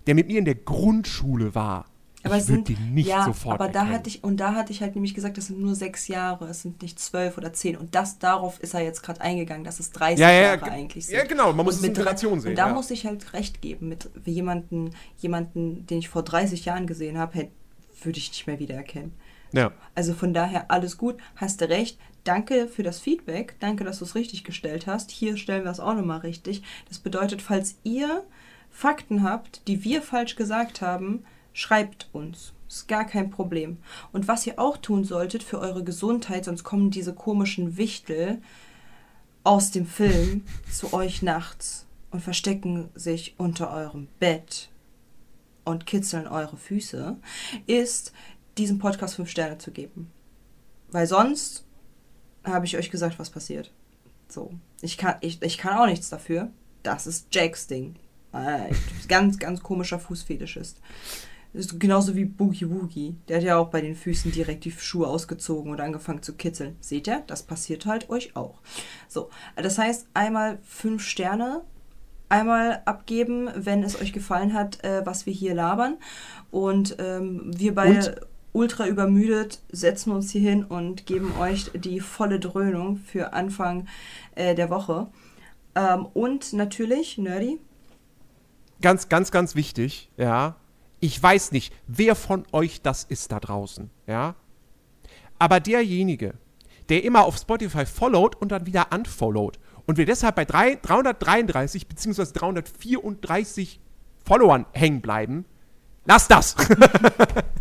[SPEAKER 2] der mit mir in der Grundschule war,
[SPEAKER 1] Aber
[SPEAKER 2] ich würde die nicht
[SPEAKER 1] ja,
[SPEAKER 2] sofort
[SPEAKER 1] aber da
[SPEAKER 2] erkennen.
[SPEAKER 1] hatte ich und da hatte ich halt nämlich gesagt, das sind nur sechs Jahre, es sind nicht zwölf oder zehn und das darauf ist er jetzt gerade eingegangen, dass es 30
[SPEAKER 2] Ja, ja,
[SPEAKER 1] Jahre
[SPEAKER 2] ge-
[SPEAKER 1] eigentlich sind.
[SPEAKER 2] ja, genau, man muss es in Relation sehen,
[SPEAKER 1] Und da muss ich halt recht geben mit jemanden, jemanden, den ich vor 30 Jahren gesehen habe, hätte würde ich nicht mehr wiedererkennen.
[SPEAKER 2] Ja.
[SPEAKER 1] Also von daher alles gut, hast du recht. Danke für das Feedback. Danke, dass du es richtig gestellt hast. Hier stellen wir es auch nochmal richtig. Das bedeutet, falls ihr Fakten habt, die wir falsch gesagt haben, schreibt uns. Ist gar kein Problem. Und was ihr auch tun solltet für eure Gesundheit, sonst kommen diese komischen Wichtel aus dem Film (laughs) zu euch nachts und verstecken sich unter eurem Bett und kitzeln eure Füße, ist, diesem Podcast fünf Sterne zu geben. Weil sonst habe ich euch gesagt, was passiert. So. Ich kann, ich, ich kann auch nichts dafür. Das ist Jacks Ding. (laughs) Ganz, ganz komischer Fußfetisch ist. ist genauso wie Boogie Woogie. Der hat ja auch bei den Füßen direkt die Schuhe ausgezogen und angefangen zu kitzeln. Seht ihr? Das passiert halt euch auch. So. Das heißt, einmal fünf Sterne einmal abgeben, wenn es euch gefallen hat, äh, was wir hier labern. Und ähm, wir beide ultra übermüdet setzen uns hier hin und geben euch die volle Dröhnung für Anfang äh, der Woche. Ähm, und natürlich, Nerdy,
[SPEAKER 2] Ganz, ganz, ganz wichtig, ja. Ich weiß nicht, wer von euch das ist da draußen, ja. Aber derjenige, der immer auf Spotify followt und dann wieder unfollowt und wir deshalb bei drei, 333 bzw. 334 Followern hängen bleiben, lasst das! (laughs)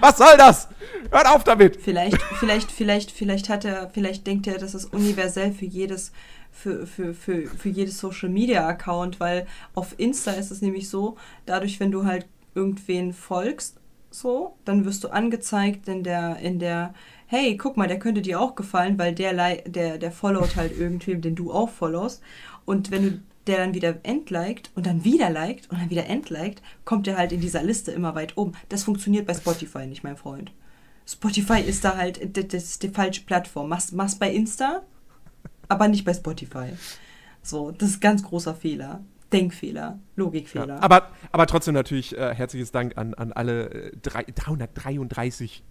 [SPEAKER 2] Was soll das? Hört auf damit!
[SPEAKER 1] vielleicht, vielleicht, vielleicht, vielleicht hat er, vielleicht denkt er, das ist universell für jedes, für, für, für, für jedes Social Media Account, weil auf Insta ist es nämlich so, dadurch, wenn du halt irgendwen folgst, so, dann wirst du angezeigt in der, in der, hey, guck mal, der könnte dir auch gefallen, weil der, der, der followt halt irgendwem, den du auch followst. Und wenn du der dann wieder entliked und dann wieder liked und dann wieder entliked, kommt der halt in dieser Liste immer weit oben. Das funktioniert bei Spotify nicht, mein Freund. Spotify ist da halt, das ist die falsche Plattform. Mach's, mach's bei Insta, aber nicht bei Spotify. So, das ist ganz großer Fehler. Denkfehler, Logikfehler.
[SPEAKER 2] Ja, aber, aber trotzdem natürlich äh, herzliches Dank an, an alle äh, drei, 333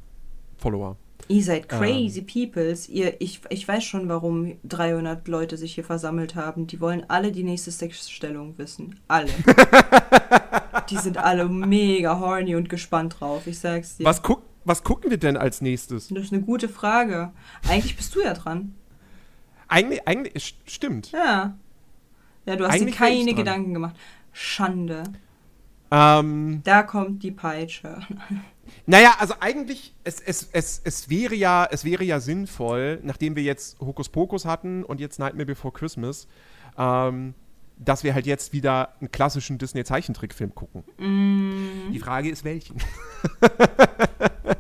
[SPEAKER 2] Follower.
[SPEAKER 1] Ihr seid crazy peoples. Ihr, ich, ich weiß schon, warum 300 Leute sich hier versammelt haben. Die wollen alle die nächste Sexstellung wissen. Alle. (laughs) die sind alle mega horny und gespannt drauf. Ich sag's dir.
[SPEAKER 2] Was, guck, was gucken wir denn als nächstes?
[SPEAKER 1] Das ist eine gute Frage. Eigentlich bist du ja dran.
[SPEAKER 2] Eigentlich, eigentlich st- stimmt.
[SPEAKER 1] Ja. Ja, du hast
[SPEAKER 2] Eigentlich
[SPEAKER 1] dir keine. Gedanken gemacht. Schande.
[SPEAKER 2] Ähm,
[SPEAKER 1] Da kommt die Peitsche.
[SPEAKER 2] Naja, also eigentlich, es, es, es, es, wäre ja, es wäre ja sinnvoll, nachdem wir jetzt Hokus Pokus hatten und jetzt Nightmare Before Christmas, ähm, dass wir halt jetzt wieder einen klassischen Disney-Zeichentrickfilm gucken.
[SPEAKER 1] Mm.
[SPEAKER 2] Die Frage ist, welchen? (laughs)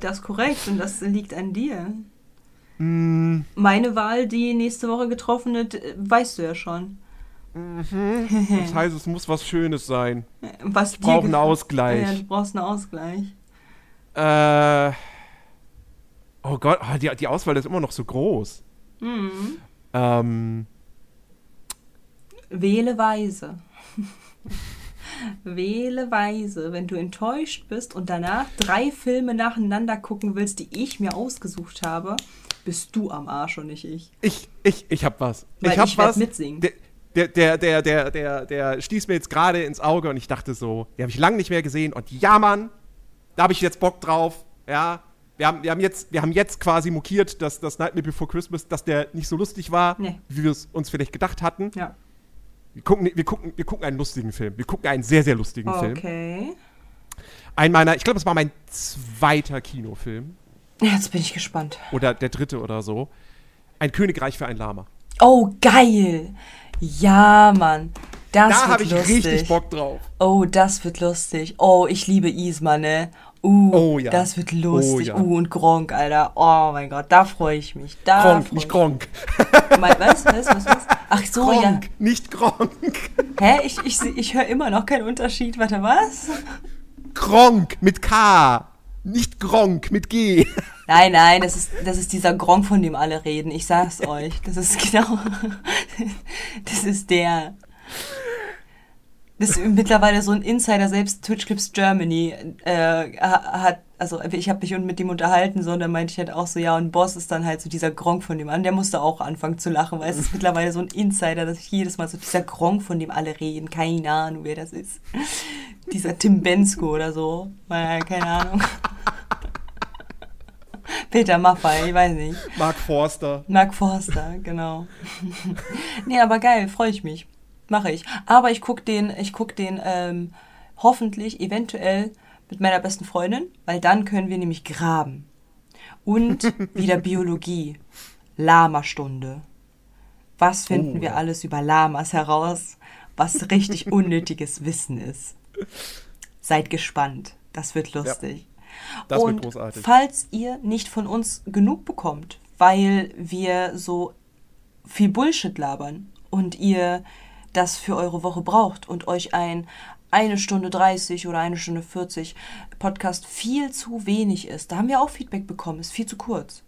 [SPEAKER 1] Das ist korrekt und das liegt an dir.
[SPEAKER 2] Mm,
[SPEAKER 1] Meine Wahl, die nächste Woche getroffen wird, weißt du ja schon. (laughs)
[SPEAKER 2] das heißt, es muss was Schönes sein.
[SPEAKER 1] Was
[SPEAKER 2] Ich brauche einen Ausgleich.
[SPEAKER 1] Ja, du brauchst einen Ausgleich.
[SPEAKER 2] Äh, oh Gott, oh, die, die Auswahl ist immer noch so groß.
[SPEAKER 1] Mhm.
[SPEAKER 2] Ähm,
[SPEAKER 1] Wähle weise. Wähle weise. Wenn du enttäuscht bist und danach drei Filme nacheinander gucken willst, die ich mir ausgesucht habe, bist du am Arsch und nicht ich.
[SPEAKER 2] ich, ich, ich hab was.
[SPEAKER 1] Weil
[SPEAKER 2] ich hab
[SPEAKER 1] ich
[SPEAKER 2] was.
[SPEAKER 1] mitsingen.
[SPEAKER 2] Der, der, der, der, der, der, der stieß mir jetzt gerade ins Auge und ich dachte so, den habe ich lange nicht mehr gesehen und ja, Mann, da habe ich jetzt Bock drauf. Ja, wir haben, wir haben, jetzt, wir haben jetzt quasi mokiert, dass das Nightmare Before Christmas, dass der nicht so lustig war,
[SPEAKER 1] Nee.
[SPEAKER 2] wie wir es uns vielleicht gedacht hatten.
[SPEAKER 1] Ja.
[SPEAKER 2] Wir gucken, wir, gucken, wir gucken einen lustigen Film. Wir gucken einen sehr, sehr lustigen Film.
[SPEAKER 1] Okay.
[SPEAKER 2] Ein meiner, ich glaube, das war mein zweiter Kinofilm.
[SPEAKER 1] Jetzt bin ich gespannt.
[SPEAKER 2] Oder der dritte oder so. Ein Königreich für ein Lama.
[SPEAKER 1] Oh, geil. Ja, Mann. Das
[SPEAKER 2] da
[SPEAKER 1] wird
[SPEAKER 2] habe ich
[SPEAKER 1] lustig.
[SPEAKER 2] richtig Bock drauf.
[SPEAKER 1] Oh, das wird lustig. Oh, ich liebe Isma, ne? Uh,
[SPEAKER 2] Oh ja.
[SPEAKER 1] das wird lustig.
[SPEAKER 2] Oh ja.
[SPEAKER 1] Uh, und Gronk, Alter. Oh mein Gott, da freue ich mich. Da
[SPEAKER 2] Gronk, nicht
[SPEAKER 1] ich
[SPEAKER 2] Gronk.
[SPEAKER 1] Was, was, was, was? Ach so, ja.
[SPEAKER 2] Gronk, nicht Gronk.
[SPEAKER 1] Hä? Ich, ich, ich höre immer noch keinen Unterschied. Warte, was?
[SPEAKER 2] Gronk mit K. Nicht Gronk mit G.
[SPEAKER 1] Nein, nein, das ist, das ist dieser Gronk, von dem alle reden. Ich sag's euch. Das ist genau. (laughs) Das ist der. Das ist mittlerweile so ein Insider, selbst Twitch Clips Germany äh, ha- hat, also ich habe mich mit ihm unterhalten, so, und dann meinte ich halt auch so, ja, und Boss ist dann halt so dieser Gronk von dem an, der musste auch anfangen zu lachen, weil es ist mittlerweile so ein Insider, dass ich jedes Mal so dieser Gronk, von dem alle reden, keine Ahnung, wer das ist. Dieser Tim Bensko oder so, keine Ahnung. (laughs) Peter Maffay, ich weiß nicht.
[SPEAKER 2] Mark Forster.
[SPEAKER 1] Mark Forster, genau. (laughs) nee, aber geil, freue ich mich. Mache ich. Aber ich guck den, ich guck den ähm, hoffentlich, eventuell mit meiner besten Freundin, weil dann können wir nämlich graben. Und (laughs) wieder Biologie. Lama-Stunde. Was finden
[SPEAKER 2] Oh,
[SPEAKER 1] wir
[SPEAKER 2] ja.
[SPEAKER 1] alles über Lamas heraus, was richtig (laughs) unnötiges Wissen ist? Seid gespannt. Das wird lustig.
[SPEAKER 2] Das wird
[SPEAKER 1] Und
[SPEAKER 2] großartig.
[SPEAKER 1] falls ihr nicht von uns genug bekommt, weil wir so viel Bullshit labern und ihr das für eure Woche braucht und euch ein eine Stunde 30 oder eine Stunde 40 Podcast viel zu wenig ist, da haben wir auch Feedback bekommen, ist viel zu kurz.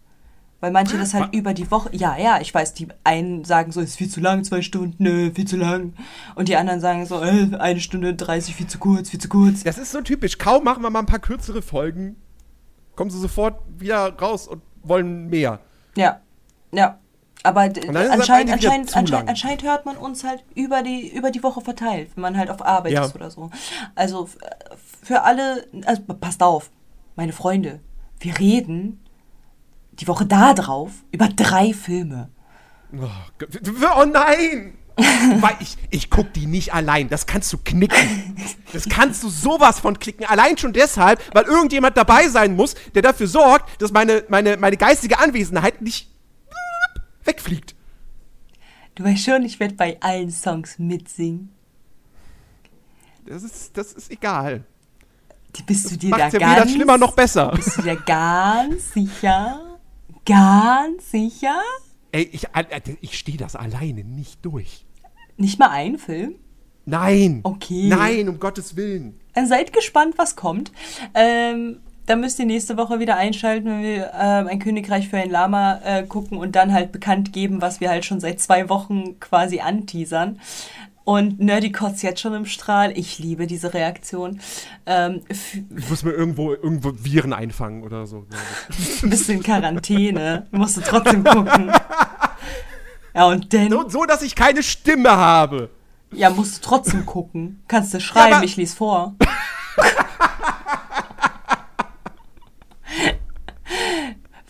[SPEAKER 1] Weil manche das halt über die Woche, ja, ja, ich weiß, die einen sagen so, ist viel zu lang, zwei Stunden, nö, viel zu lang. Und die anderen sagen so, äh, eine Stunde 30, viel zu kurz, viel zu kurz.
[SPEAKER 2] Das ist so typisch. Kaum machen wir mal ein paar kürzere Folgen, kommen sie sofort wieder raus und wollen mehr.
[SPEAKER 1] Ja, ja. Aber anscheinend, anscheinend, anscheinend, anscheinend hört man uns halt über die, über die Woche verteilt, wenn man halt auf Arbeit
[SPEAKER 2] Ja.
[SPEAKER 1] ist oder so. Also für alle, also passt auf, meine Freunde, wir reden die Woche da drauf über drei Filme.
[SPEAKER 2] Oh, oh nein! (laughs) Weil ich, ich guck die nicht allein. Das kannst du knicken. Das kannst du sowas von klicken. Allein schon deshalb, weil irgendjemand dabei sein muss, der dafür sorgt, dass meine, meine, meine geistige Anwesenheit nicht wegfliegt.
[SPEAKER 1] Du weißt schon, ich werde bei allen Songs mitsingen.
[SPEAKER 2] Das ist, das ist egal.
[SPEAKER 1] Die- Bist du dir da
[SPEAKER 2] ja weder
[SPEAKER 1] ganz
[SPEAKER 2] schlimmer noch besser.
[SPEAKER 1] Bist du dir ganz sicher? Ganz sicher?
[SPEAKER 2] Ey, ich, äh, ich stehe das alleine nicht durch.
[SPEAKER 1] Nicht mal ein Film?
[SPEAKER 2] Nein.
[SPEAKER 1] Okay.
[SPEAKER 2] Nein, um Gottes Willen.
[SPEAKER 1] Dann seid gespannt, was kommt. Ähm, da müsst ihr nächste Woche wieder einschalten, wenn wir ähm, ein Königreich für ein Lama äh, gucken und dann halt bekannt geben, was wir halt schon seit zwei Wochen quasi anteasern. Und Nerdy kotzt jetzt schon im Strahl. Ich liebe diese Reaktion. Ähm,
[SPEAKER 2] Ich muss mir irgendwo, irgendwo Viren einfangen oder so.
[SPEAKER 1] ein (laughs) bisschen Quarantäne. Musst du trotzdem gucken. Ja, und dann,
[SPEAKER 2] So, so, dass ich keine Stimme habe.
[SPEAKER 1] ja, musst du trotzdem gucken. Kannst du schreiben,
[SPEAKER 2] aber-
[SPEAKER 1] ich lies vor. (laughs)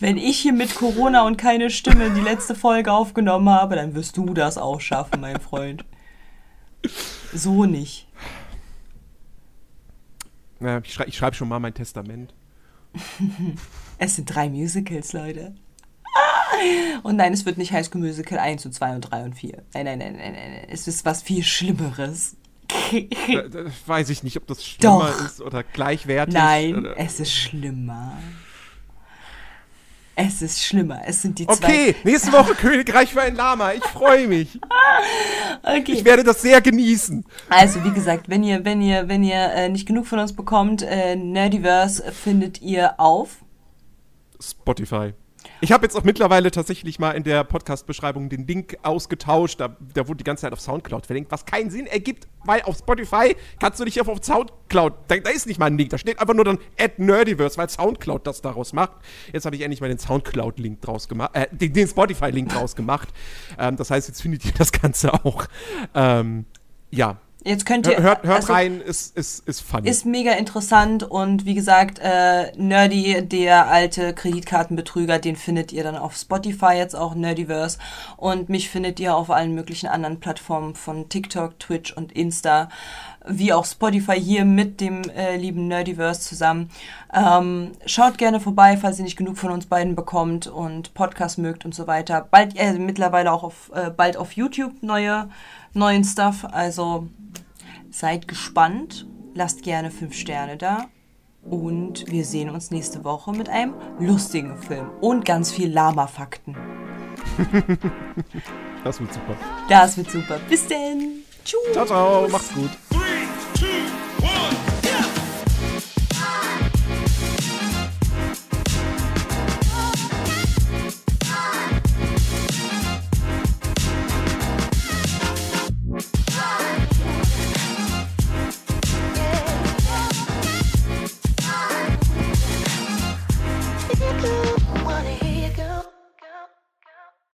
[SPEAKER 1] Wenn ich hier mit Corona und keine Stimme die letzte Folge aufgenommen habe, dann wirst du das auch schaffen, mein Freund. So nicht.
[SPEAKER 2] Ja, ich schreibe ich schreib schon mal mein Testament. (laughs)
[SPEAKER 1] Es sind drei Musicals, Leute. Und nein, es wird nicht High School Musical 1 und 2 und 3 und 4. Nein, nein, nein, nein, nein. Es ist was viel Schlimmeres.
[SPEAKER 2] Da, da weiß ich nicht, ob das schlimmer
[SPEAKER 1] Doch.
[SPEAKER 2] ist oder gleichwertig.
[SPEAKER 1] Nein,
[SPEAKER 2] oder-
[SPEAKER 1] es ist schlimmer. Es ist schlimmer. Es sind die
[SPEAKER 2] Okay, nächste Woche (laughs) Königreich für ein Lama. Ich freue mich.
[SPEAKER 1] zwei. Okay.
[SPEAKER 2] Ich werde das sehr genießen.
[SPEAKER 1] Also wie gesagt, wenn ihr, wenn ihr, wenn ihr äh, nicht genug von uns bekommt, äh, Nerdiverse findet ihr auf.
[SPEAKER 2] Spotify. Ich habe jetzt auch mittlerweile tatsächlich mal in der Podcast-Beschreibung den Link ausgetauscht. Da, der wurde die ganze Zeit auf Soundcloud verlinkt, was keinen Sinn ergibt, weil auf Spotify kannst du nicht auf, auf Soundcloud. Da, da ist nicht mal ein Link, da steht einfach nur dann at Nerdiverse, weil Soundcloud das daraus macht. Jetzt habe ich endlich mal den Soundcloud-Link draus gemacht, äh, den, den Spotify-Link draus gemacht. Ähm, das heißt, jetzt findet ihr das Ganze auch. Ähm, ja.
[SPEAKER 1] Jetzt könnt ihr.
[SPEAKER 2] Hör, hört hört
[SPEAKER 1] also,
[SPEAKER 2] rein, ist, ist, ist funny.
[SPEAKER 1] Ist mega interessant und wie gesagt, äh, Nerdy, der alte Kreditkartenbetrüger, den findet ihr dann auf Spotify jetzt auch, Nerdiverse. Und mich findet ihr auf allen möglichen anderen Plattformen von TikTok, Twitch und Insta, wie auch Spotify hier mit dem äh, lieben Nerdiverse zusammen. Ähm, schaut gerne vorbei, falls ihr nicht genug von uns beiden bekommt und Podcast mögt und so weiter. Bald, äh, mittlerweile auch auf, äh, bald auf YouTube neue, neuen Stuff. Also Seid gespannt, lasst gerne 5 Sterne da und wir sehen uns nächste Woche mit einem lustigen Film und ganz viel Lama-Fakten. (laughs)
[SPEAKER 2] das wird super.
[SPEAKER 1] Das wird super. Bis denn. Tschüss.
[SPEAKER 2] Ciao, ciao, macht's gut.
[SPEAKER 3] Three, two,
[SPEAKER 4] Money.